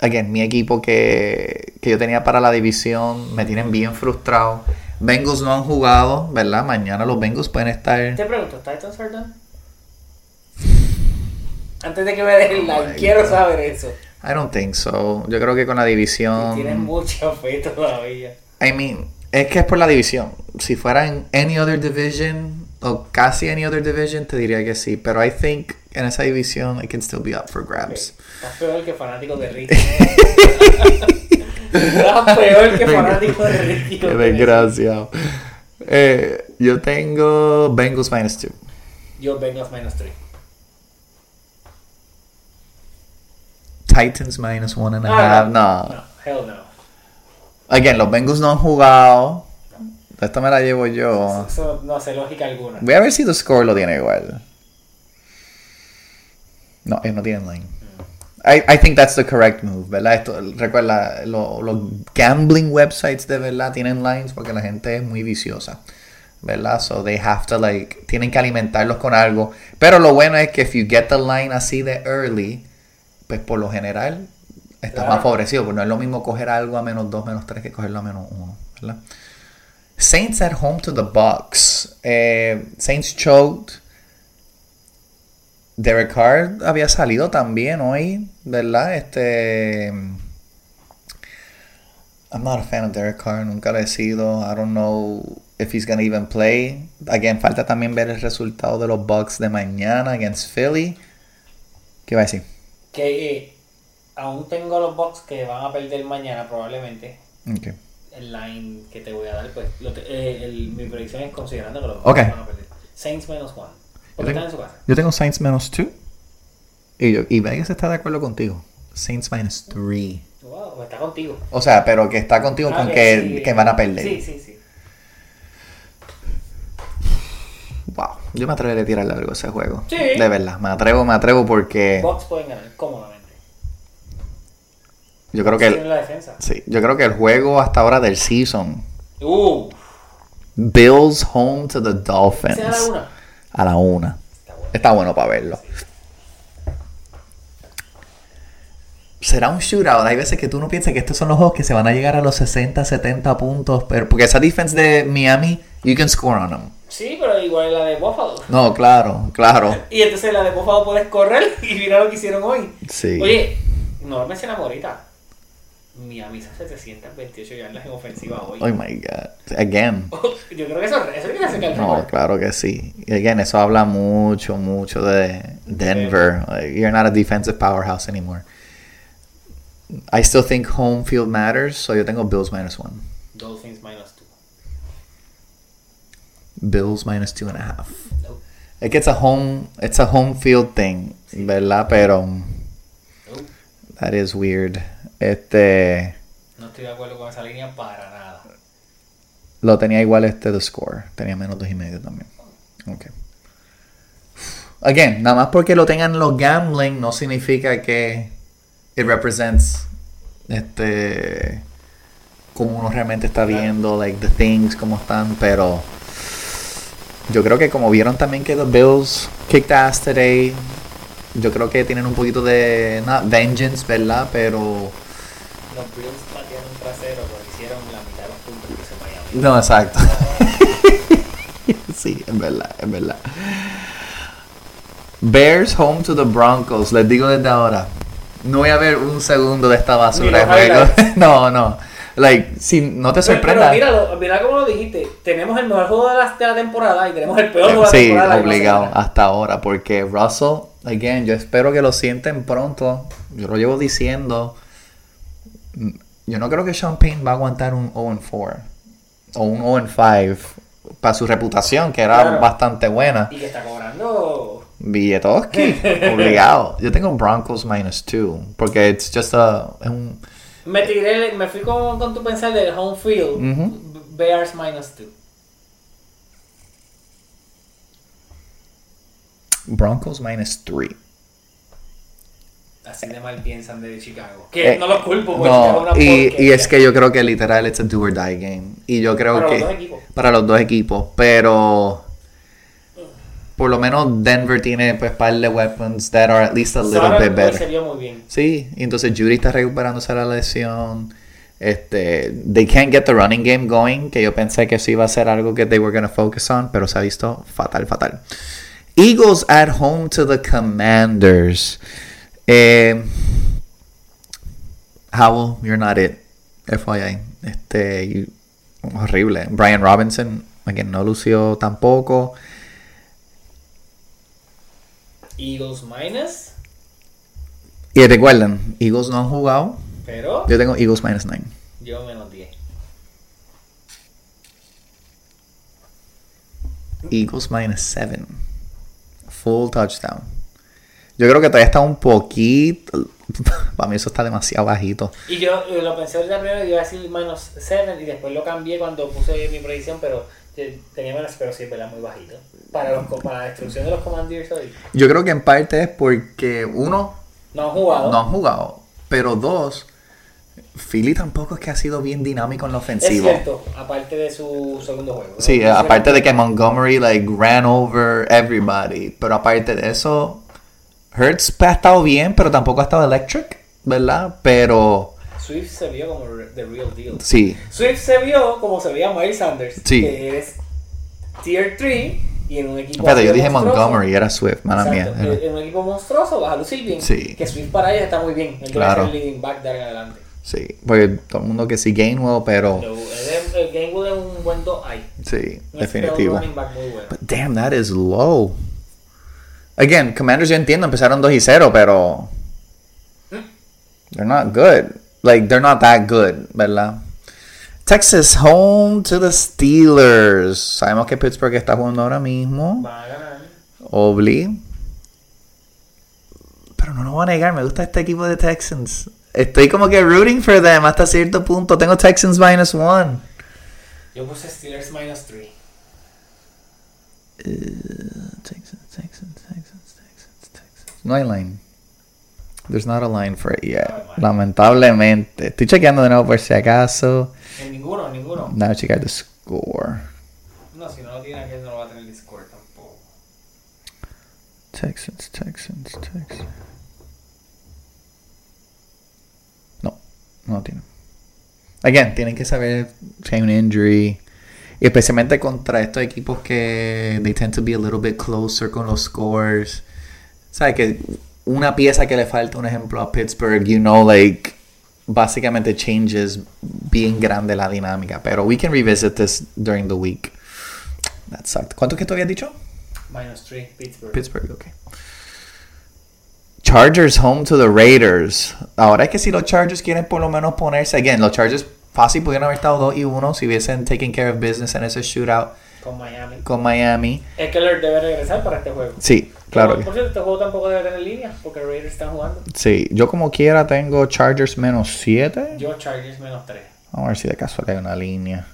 Again, mi equipo que, que yo tenía para la división me tienen bien frustrado. Bengals no han jugado, ¿verdad? Mañana los Bengals pueden estar. Te pregunto, ¿Titans are done? Antes de que me el like, quiero saber eso. I don't think so. Yo creo que con la división. Tienen mucha fe todavía. I mean, es que es por la división. Si fuera en any other division o casi any other division, te diría que sí. Pero I think en esa división it can still be up for grabs. Estás peor que fanático de Ricky. Estás peor que fanático de Ricky. Qué desgraciado. Eh, yo tengo Bengals minus 2. Yo Bengals minus 3. Titans minus one and a Ah, half. No. No, hell no. Again, los Bengals no han jugado. Esta me la llevo yo. Eso no hace lógica alguna. Voy a ver si the score lo tiene igual. No, ellos no tienen line. I, I think that's the correct move, ¿verdad? Esto, recuerda, lo- los gambling websites de verdad tienen lines porque la gente es muy viciosa, ¿verdad? So they have to like, tienen que alimentarlos con algo. Pero lo bueno es que if you get the line así de early, pues por lo general estás Claro. más favorecido, porque no es lo mismo coger algo a menos 2, menos 3 que cogerlo a menos 1, ¿verdad? Saints at home to the Bucks. Eh, Saints choked. Derek Carr había salido también hoy, ¿verdad? Este. I'm not a fan of Derek Carr, nunca lo he sido. I don't know if he's gonna even play. Again, falta también ver el resultado de los Bucks de mañana against Philly. ¿Qué va a decir? Que eh, aún tengo los Bucks que van a perder mañana probablemente. Okay. El line que te voy a dar, pues lo te- eh, el- mi predicción es considerando que los Bucks Ok. van a perder. Saints menos one. Porque tengo- están en su casa. Yo tengo Saints menos 2. Y, yo, y Vegas está de acuerdo contigo. Saints minus 3. Wow, está contigo. O sea, pero que está contigo Ah, con que que, sí. que van a perder. Sí, sí, sí. Wow, yo me atrevería a tirarle algo a ese juego. Sí. De verdad, me atrevo, me atrevo porque Bucks pueden ganar cómodamente. Yo creo que el, la defensa. sí, yo creo que el juego hasta ahora del season, Uh, Bills home to the Dolphins ¿se da la una? a la una. Está bueno. Está bueno para verlo. Será un shootout. Hay veces que tú no piensas que estos son los juegos que se van a llegar a los 60, 70 puntos. Pero porque esa defense de Miami, you can score on them. Sí, pero igual es la de Buffalo. No, claro, claro. Y entonces la de Buffalo puedes correr y mira lo que hicieron hoy. Sí. Oye, no mencionamos ahorita. Miami hizo 728 yardas en ofensiva hoy. Oh my God. Again. Oh, yo creo que eso, eso quiere hacer No, récord. claro que sí. Again, eso habla mucho, mucho de Denver. Like, you're not a defensive powerhouse anymore. I still think home field matters, so yo tengo Bills minus one. Dolphins minus 2. Bills minus two and a half. Nope. Que it's a home, it's a home field thing, ¿verdad? Pero Nope. that is weird. Este No estoy de acuerdo con esa línea para nada. lo tenía igual este the score, tenía menos dos y medio también. Okay. Again, nada más porque lo tengan los gambling no significa que it represents este como uno realmente está viendo like the things como están, pero yo creo que como vieron también que the Bills kicked ass today, yo creo que tienen un poquito de not vengeance, ¿verdad? Pero Los Bills patearon un trasero, pero hicieron la mitad de los puntos que hizo Miami. no, exacto. sí, es verdad, es verdad. Bears home to the Broncos. Les digo desde ahora. No voy a ver un segundo de esta basura de juego. No, no. Like, si no te sorprenda. pero míralo, mira cómo lo dijiste. Tenemos el mejor juego de la, de la temporada y tenemos el peor juego de la Sí, temporada. la misma obligado semana. hasta ahora. Porque Russell, again, yo espero que lo sienten pronto. Yo lo llevo diciendo. Yo no creo que Sean Payne va a aguantar un 0-4 o un 0-5 para su reputación, que era Claro. bastante buena. Y que está cobrando. Billetoski, obligado. Yo tengo Broncos minus 2 porque it's just a. es un, Me tiré, me fui con, con tu pensar del home field. Bears minus 2. Broncos minus 3. Así de mal piensan de Chicago. Que Eh, no los culpo porque es No, una y, y es que yo creo que literal it's a do or die game. Y yo creo Para que. los dos equipos. Para los dos equipos. Pero. Por lo menos Denver tiene pues par de weapons that are at least a little Sara bit better. se vio muy bien. Sí, y entonces Judy está recuperándose la lesión. Este, they can't get the running game going, que yo pensé que eso iba a ser algo que they were going to focus on, pero se ha visto fatal, fatal. Eagles at home to the Commanders. Eh, Howell, you're not it. FYI. Este, horrible. Brian Robinson, again, no lució tampoco. Eagles minus, Y recuerden, Eagles no han jugado. pero Yo tengo Eagles minus 9. yo menos 10. Eagles minus 7. Full touchdown. Yo creo que todavía está un poquito. Para mí eso está demasiado bajito. Y yo lo pensé ahorita primero y iba a decir menos 7 y después lo cambié cuando puse mi predicción, pero tenía menos, pero sí, ¿verdad? Muy bajito. Para, los, para la destrucción de los Commanders hoy. Yo creo que en parte es porque, uno, No han jugado. no han jugado. Pero dos, Philly tampoco es que ha sido bien dinámico en lo es ofensivo. cierto, aparte de su segundo juego. ¿no? Sí, aparte de que Montgomery like ran over everybody, pero aparte de eso, Hurts ha estado bien, pero tampoco ha estado electric, ¿verdad? Pero Swift se vio como the real deal. sí, Swift se vio como se veía Miles Sanders. Sí. Que es Tier 3 y en un equipo. espérate, yo dije. Montgomery, era Swift, mala mía. En un equipo monstruoso vas a lucir bien. Sí. Que Swift para ellos está muy bien. Él Claro. debe ser el leading back de ahora en adelante. Sí, porque todo el mundo que sí Gainwell, pero él es- el Gamewood es un buen 2 ahí. sí, definitivo. running back muy bueno. But damn, that is low. Again, Commanders yo entiendo, empezaron 2 y 0, pero they're not good. Like they're not that good, ¿verdad? Texas home to the Steelers. Sabemos que Pittsburgh está jugando ahora mismo. Van a ganar. Obli. Pero no lo voy a negar, me gusta este equipo de Texans. Estoy como que rooting for them hasta cierto punto. Tengo Texans minus one. Yo puse Steelers minus 3. Texans, Texans, Texans, Texans, Texans. No hay line. There's not a line for it yet. No. Lamentablemente. Estoy chequeando de nuevo por si acaso. En ninguno, en ninguno. Now checar the score. No, si no lo tiene aquí, no lo va a tener Discord tampoco. Texans, Texans, Texans. No, no lo tienen. Again, tienen que saber si hay un injury. Y especialmente contra estos equipos que they tend to be a little bit closer con los scores. ¿Sabes? Que una pieza que le falta, un ejemplo, a Pittsburgh, you know, like, básicamente changes bien grande la dinámica. Pero we can revisit this during the week. That sucked. ¿Cuánto que tú habías dicho? Minus 3, Pittsburgh. Pittsburgh, ok. Chargers home to the Raiders. Ahora es que si los Chargers quieren por lo menos ponerse, again, los Chargers fácil pudieron haber estado 2 y 1 si hubiesen taken care of business en ese shootout Con Miami. con Miami. Eckler debe regresar para este juego. Sí, claro Por, cierto, este juego tampoco debe tener línea porque Raiders están jugando. sí. Yo como quiera tengo Chargers menos 7. Yo Chargers menos 3. Vamos a ver si de casualidad hay una línea.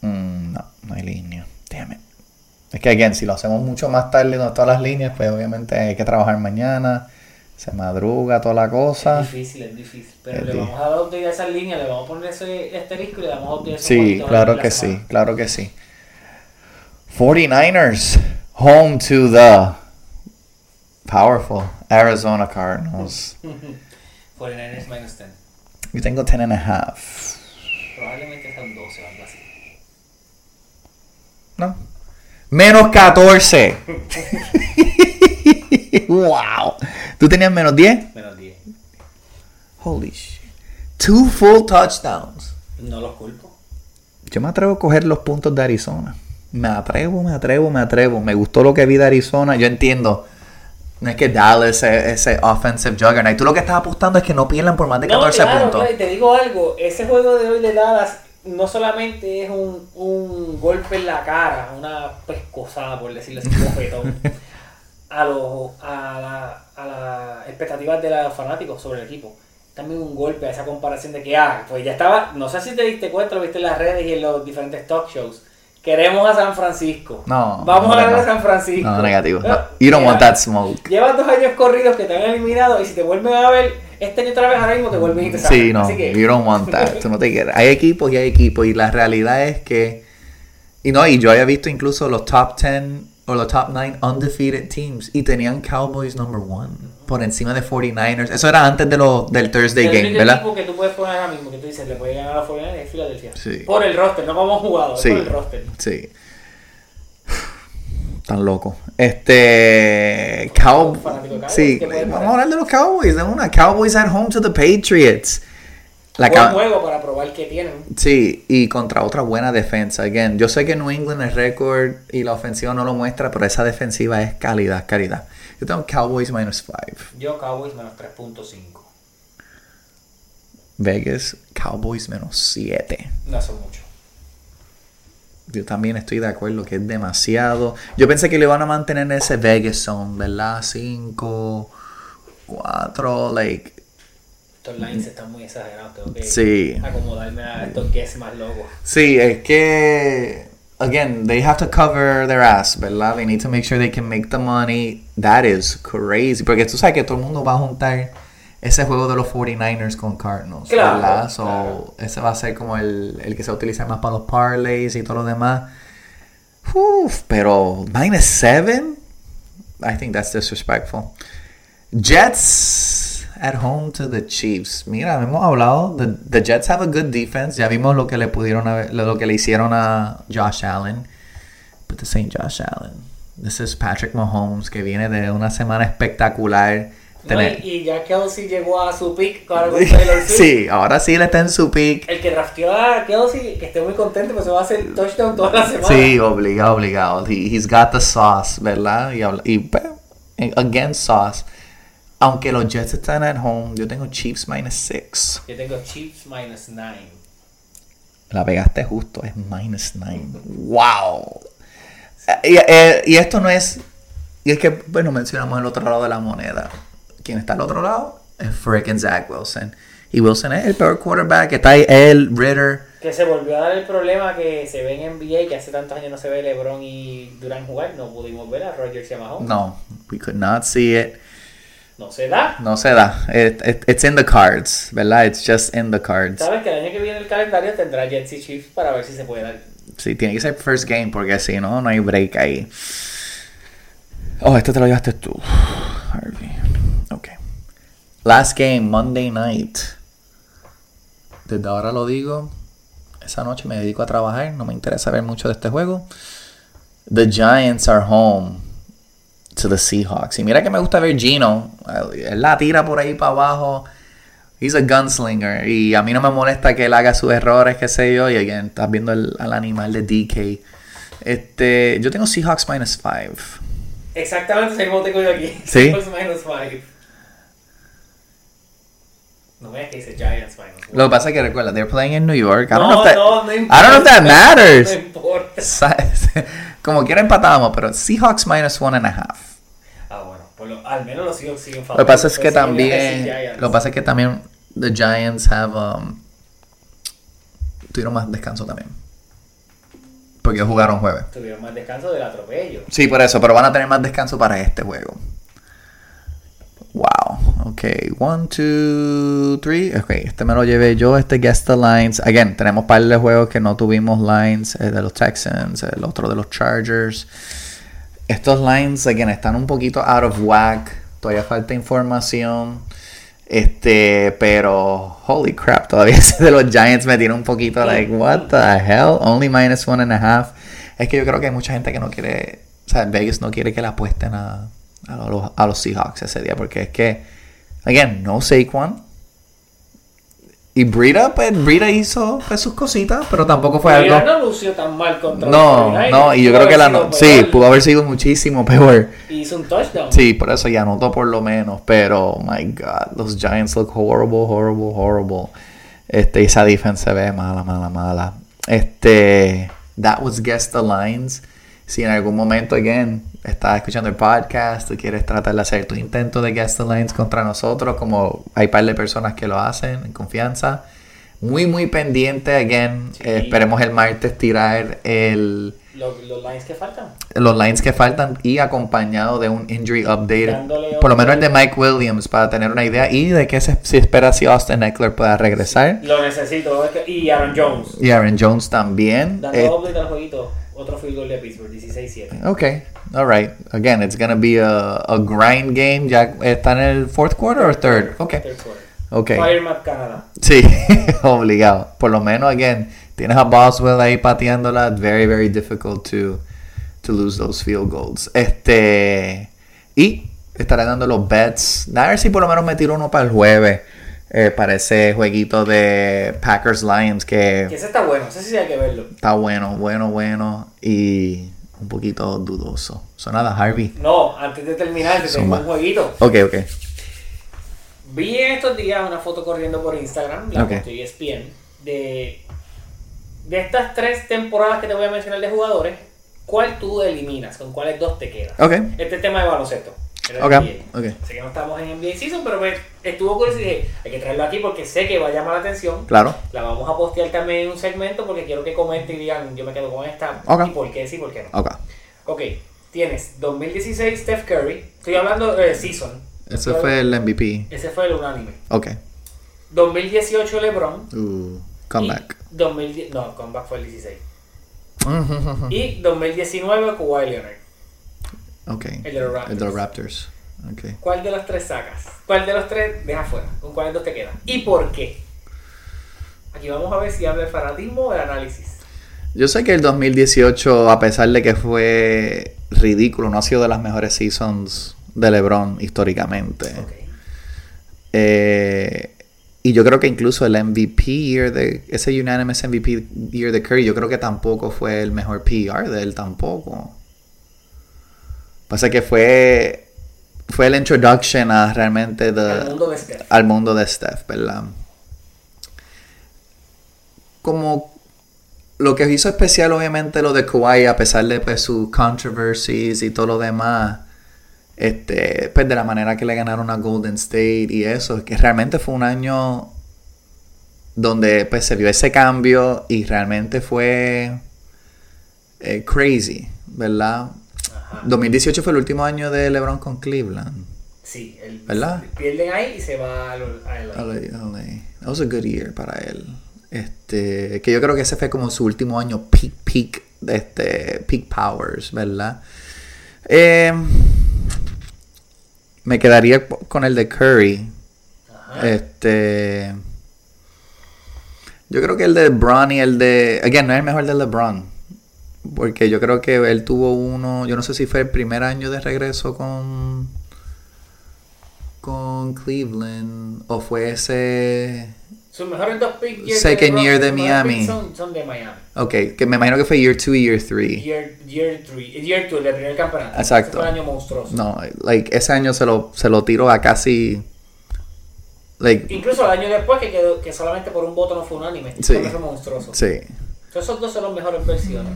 Mm, no, no hay línea. It. Es que, again, si lo hacemos mucho más tarde con todas las líneas, pues obviamente hay que trabajar mañana. Se madruga toda la cosa. Es difícil, es difícil. Pero Es le vamos a dar update a esas líneas, le vamos a poner ese asterisco y le damos a esos Sí, claro que sí, claro que sí. 49ers home to the powerful Arizona Cardinals. 49ers minus 10. Yo tengo 10 and a half. Probablemente sean 12 o algo así. No. Menos 14. wow. ¿Tú tenías menos 10? Menos 10. Holy shit. Two full touchdowns. No los culpo. Yo me atrevo a coger los puntos de Arizona. Me atrevo, me atrevo, me atrevo. Me gustó lo que vi de Arizona. Yo entiendo. No es que Dallas ese, ese offensive juggernaut. Tú lo que estás apostando es que no pierdan por más de 14 claro, puntos. claro, te digo algo, ese juego de hoy de Dallas no solamente es un, un golpe en la cara, una pescosada, por decirlo así, un a, los a, la, a las expectativas de los fanáticos sobre el equipo. También un golpe a esa comparación de que, ah, pues ya estaba, no sé si te diste cuenta, lo viste en las redes y en los diferentes talk shows. Queremos a San Francisco. No, Vamos no, a ganar no. a San Francisco. No, negativo. No. Ah, You don't mira, want that smoke. Llevas dos años corridos que te han eliminado y si te vuelven a ver este año otra vez ahora mismo te vuelven y te sacan. Sí, no. Así que, You don't want that. Tú no te quieres. Hay equipos y hay equipos. Y la realidad es que. Y no, y yo había visto incluso los top 10 o los top 9 undefeated teams. Y tenían Cowboys number one. Por encima de 49ers. Eso era antes de lo, del Thursday el game, ¿verdad? equipo que tú puedes poner ahora mismo que tú dices le puede ganar a los 49 es Filadelfia. Sí. Por el roster, no como jugador, Sí. por el roster. Sí. Tan loco. Este. Cow... Cowboys, Sí, ¿qué puede vamos a hablar de los Cowboys. De una. Cowboys at home to the Patriots. La Buen juego para probar que tienen. Sí, y contra otra buena defensa. Again, yo sé que New England el récord y la ofensiva no lo muestra, pero esa defensiva es calidad, calidad. Yo tengo Cowboys minus 5. Yo Cowboys menos 3.5. Vegas, Cowboys menos 7. No son mucho. Yo también estoy de acuerdo que es demasiado. Yo pensé que le iban a mantener en ese Vegas zone, ¿verdad? 5, 4, like. Estos lines están muy exagerados. Tengo que Sí. acomodarme a estos guess más locos. Sí, es que. Again, they have to cover their ass, ¿verdad? They need to make sure they can make the money. That is crazy. Porque tú sabes que todo el mundo va a juntar ese juego de los 49ers con Cardinals, Claro, ¿verdad? So, claro. ese va a ser como el, el que se utiliza más para los parlays y todo lo demás. Uf, pero minus 7? I think that's disrespectful. Jets at home to the Chiefs. Mira, hemos hablado. The, the Jets have a good defense. Ya vimos lo que le pudieron haber- lo que le hicieron a Josh Allen. But this ain't Josh Allen. This is Patrick Mahomes que viene de una semana espectacular. No, Tener- y, y ya Kelsey llegó a su pick ahora con Taylor Swift. sí, ahora sí le está en su pick. El que drafteó a Kelsey, que esté muy contento, pues se va a hacer touchdown toda la semana. Sí, obligado, obligado. He, he's got the sauce, ¿verdad? Y, y pues, again, sauce. Aunque los Jets están at home, yo tengo Chiefs minus 6. Yo tengo Chiefs minus 9. La pegaste justo, es minus 9. ¡Wow! Eh, Y, eh, y esto no es. Y es que, bueno, mencionamos el otro lado de la moneda. ¿Quién está al otro lado? Es freaking Zach Wilson. Y Wilson es el peor quarterback. Está ahí él, Ritter. Que se volvió a dar el problema que se ve en NBA, que hace tantos años no se ve LeBron y Durant jugar. No pudimos ver a Rodgers y a Mahomes. No, we could not see it. No se da. No se da. It- it- it's in the cards, ¿verdad? It's just in the cards. Sabes que el año que viene el calendario tendrá Jets y Chiefs para ver si se puede dar. Sí, tiene que ser first game porque si no, no hay break ahí. Oh, este te lo llevaste tú. Harvey. Ok. Last game, Monday night. Desde ahora lo digo. Esa noche me dedico a trabajar. No me interesa ver mucho de este juego. The Giants are home to the Seahawks. Y mira que me gusta ver Gino. Él la tira por ahí para abajo. He's a gunslinger. Y a mí no me molesta que él haga sus errores, qué sé yo. Y again, estás viendo el, al animal de DK. Este, yo tengo Seahawks minus 5. Exactamente ese mismo tengo yo aquí. Sí. Seahawks minus 5. No veas que dice Giants minus 1. Lo que pasa es que recuerda, they're playing in New York. I don't No, know if that, no, no I don't know if that No matters. importa. ¿Sabes? Como quiera empatábamos, pero Seahawks minus one and a half. Por lo- al menos los Seahawks siguen Lo que pasa es que Pues decir también, lo que pasa es que también the Giants have um, tuvieron más descanso también. Porque jugaron jueves. Tuvieron más descanso del atropello. Sí, por eso, pero van a tener más descanso para este juego. Wow. Ok, one, two, three. Ok, este me lo llevé yo, este guest the lines. Again, tenemos par de juegos que no tuvimos lines, el de los Texans, el otro de los Chargers. Estos lines, again, están un poquito out of whack. Todavía falta información. Este, pero holy crap, todavía ese de los Giants me tiene un poquito like, what the hell? Only minus one and a half. Es que yo creo que hay mucha gente que no quiere, o sea, Vegas no quiere que le apuesten a, a, los, a los Seahawks ese día, porque es que, again, no Saquon. Y Brita, pues Brita hizo pues, sus cositas, pero tampoco fue Pero algo. no lució tan mal contra No, los 49ers. no, y yo Pudo creo que la no, sí, pudo haber sido muchísimo peor. Y hizo un touchdown. Sí, por eso ya anotó por lo menos. Pero, my God, los Giants look horrible, horrible, horrible. Este, esa defense se ve mala, mala, mala. Este, that was Guess the Lines. Si en algún momento, again, estás escuchando el podcast, tú quieres tratar de hacer tu intento de Guess the Lines contra nosotros, como hay par de personas que lo hacen en confianza. Muy, muy pendiente, again. Sí. eh, esperemos el martes tirar el Los, los lines que faltan. los lines que faltan y acompañado de un injury update, Dándole por lo menos el de Mike Williams, para tener una idea y de qué se, se espera si Austin Eckler pueda regresar. Lo necesito. Y Aaron Jones. Y Aaron Jones también. Dando Eh, update al jueguito. Otro field goal de Pittsburgh, 16-7. ok, alright. Again, it's gonna be a, a grind game. ¿Ya está en el fourth quarter o third? Ok, Third quarter. ok. Fire Matt Canada. Sí, obligado. Por lo menos, again, tienes a Boswell ahí pateándola. Very, very difficult to, to lose those field goals. Este. Y estaré dando los bets. A ver si por lo menos me tiro uno para el jueves. eh, para ese jueguito de Packers Lions Que que ese está bueno, ese sí hay que verlo. está bueno, bueno, bueno. Y un poquito dudoso. So nada, Harvey. No, antes de terminar, te tengo un jueguito. Ok, ok. Vi estos días una foto corriendo por Instagram, la Ok. postó ESPN, de, de estas tres temporadas que te voy a mencionar de jugadores, ¿cuál tú eliminas? ¿Con cuáles dos te quedas? Ok. Este tema de baloncesto. El Ok, NBA. ok. Sé que no estamos en NBA Season, pero me estuvo curioso y dije, hay que traerlo aquí porque sé que va a llamar la atención. Claro. La vamos a postear también en un segmento porque quiero que comenten y digan, yo me quedo con esta, Ok. y por qué sí, por qué no. Ok. Ok, tienes 2016 Steph Curry, estoy hablando de Season. Ese fue el MVP. Ese fue el unánime. Ok. 2018 LeBron. Uh, comeback. Y 2010, no, comeback fue el 16. Y 2019 Kawhi Leonard. Ok. El de los Raptors. El de los Raptors. Ok. ¿Cuál de los tres sacas? ¿Cuál de los tres dejas fuera? ¿Con cuáles dos te quedas? ¿Y por qué? Aquí vamos a ver si habla el fanatismo o el análisis. Yo sé que el 2018, a pesar de que fue ridículo, no ha sido de las mejores seasons de LeBron históricamente. Ok. Eh, y yo creo que incluso el MVP year de ese unanimous MVP year de Curry, yo creo que tampoco fue el mejor PR de él tampoco. Pasa que fue fue la introduction a realmente de, Al mundo de Steph. al mundo de Steph, ¿verdad? Como lo que hizo especial, obviamente, lo de Kawhi, a pesar de pues, sus controversies y todo lo demás, este, pues de la manera que le ganaron a Golden State y eso, que realmente fue un año donde pues se vio ese cambio y realmente fue eh, crazy, ¿verdad? Ajá. 2018 fue el último año de LeBron con Cleveland. Sí, el, ¿Verdad? pierden ahí y se va a, LA. That was a good year para él. Este, que yo creo que ese fue como su último año peak, peak, este, peak powers, ¿verdad? Eh, me quedaría con el de Curry. Ajá. Este, yo creo que el de LeBron y el de, again, no es el mejor de LeBron. Porque yo creo que él tuvo uno, yo no sé si fue el primer año de regreso con con Cleveland o fue ese Sus mejores dos picks Second year de Miami. Son, son de Miami. Ok, que me imagino que fue year 2 y year 3. Year, year 3, year 2, el primer campeonato. Exacto. Ese fue un año monstruoso. No, like ese año se lo, se lo tiró a casi like Incluso el año después que quedó, que solamente por un voto no fue unánime. Sí. Fue monstruoso. sí. Entonces, esos dos son las mejores versiones.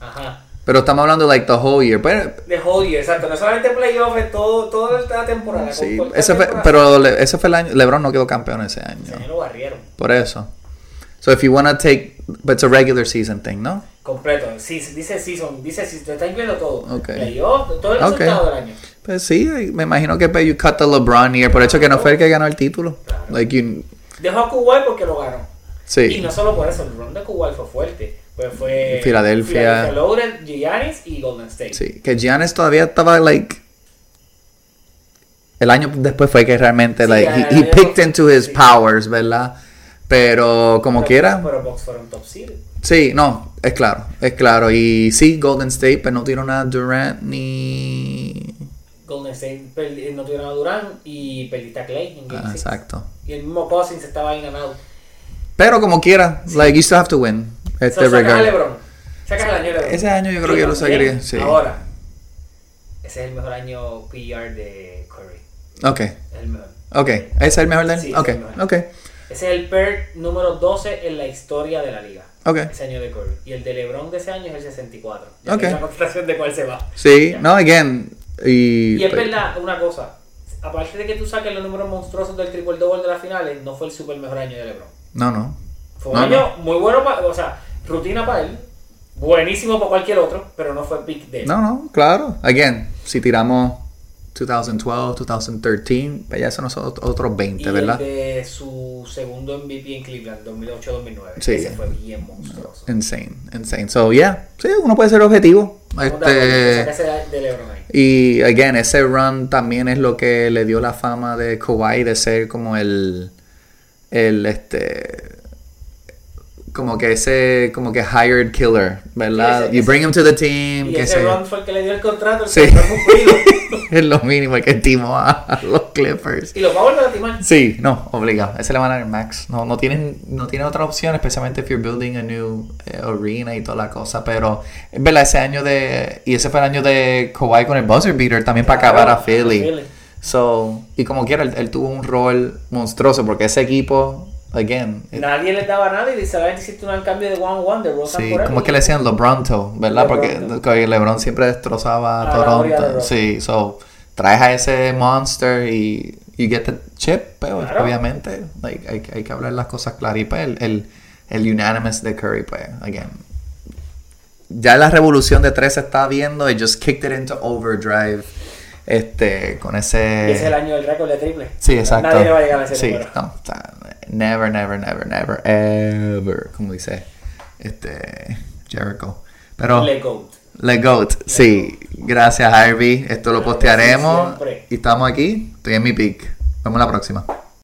Ajá. Pero estamos hablando like the whole year. Pero, De whole year, exacto. No solamente playoff, es todo, toda la temporada. sí, fue, temporada. pero le- ese fue el año LeBron no quedó campeón ese Ese año. lo barrieron. Por eso. So if you wanna take but it's a regular season thing, ¿no? Completo. Sí, dice season, dice season, te está incluyendo todo. Ok. Playoff, todo el resultado del año. Pues sí, me imagino que pues, you cut the LeBron year, por hecho que no fue el que ganó el título. Claro. Like you Dejó a Kuwait porque lo ganó. Y sí. no solo por eso, el run de Kuwait fue fuerte. Pues fue Filadelfia. Philadelphia Giannis y Golden State. Sí, que Giannis todavía estaba like el año después fue que realmente Sí, like he, picked into his Sí. powers, ¿verdad? Pero como Pero- quiera, Pero Bucks fueron top seed. sí, no, es claro, es claro y sí Golden State, pero no tiró nada Durant ni Golden State no tuvieron a Durant y perdiste a Clay en Game Ah, exacto. Y el mismo Cousins estaba and out. Pero como quiera, like you still have to win. So, Este sacas a. LeBron. Sacas el año de LeBron. Ese año yo creo que yo lo sacaría, sí. Ahora, ese es el mejor año PR de Curry. Ok, Es el mejor. ok, ¿ese es el mejor de él? Sí, ok, es el mejor. ok, Ese es el PER número 12 en la historia de la liga. ok. Ese año de Curry. Y el de LeBron de ese año es el 64. Ya Ok. tienes la constatación de cuál se va. Sí, Ya. no, again, y... Y es verdad, una cosa. Aparte de que tú saques los números monstruosos del triple double de las finales, no fue el super mejor año de LeBron. No, no. Fue un No, año muy bueno para, o sea, rutina para él, buenísimo para cualquier otro, pero no fue pick de él. No, no, claro. Again, si tiramos 2012, 2013, pues ya son ot- otros y 20, ¿verdad? el de su segundo MVP en Cleveland, 2008-2009. Sí. Ese fue bien monstruoso. Insane, insane. So, yeah, sí, uno puede ser objetivo. Este, y, again, ese run también es lo que le dio la fama de Kawhi de ser como el, el, este, como que ese, como que hired killer, ¿verdad? Ese- you bring him to the team, Y que ese se... Ron fue el que le dio el contrato, el Sí. que es lo mínimo que timó a los Clippers. y los va a volver a timar. Sí, no, obligado. Ese le van a dar el max. No, no tienen, no tienen otra opción, especialmente if you're building a new eh, arena y toda la cosa. Pero es verdad, ese año de. Y ese fue el año de Kawhi con el buzzer beater también para acabar a Philly. Philly. So, y como quiera, él, él tuvo un rol monstruoso porque ese equipo, again, eh, Nadie les daba nada y solamente hiciste un cambio de one-one de Rosa Sí, como es que le decían LeBronto, ¿verdad? LeBronto. Porque que LeBron siempre destrozaba a de Toronto. Sí, so traes a ese monster y you get the chip, pero Claro. obviamente like, hay, hay que hablar las cosas claras. Y pues el, el, el unanimous de Curry, pues, again. Ya la revolución de tres se está viendo y just kicked it into overdrive. Este, con ese. Y es el año del récord de triple. Sí, exacto. Nadie le va a llegar a ese sí, número. no, never, never, never, never, ever, como dice este Jericho. Pero Le GOAT. Le Goat, sí. Gracias, Harvey. Esto lo postearemos. y estamos aquí. Estoy en mi pick. Vemos la próxima.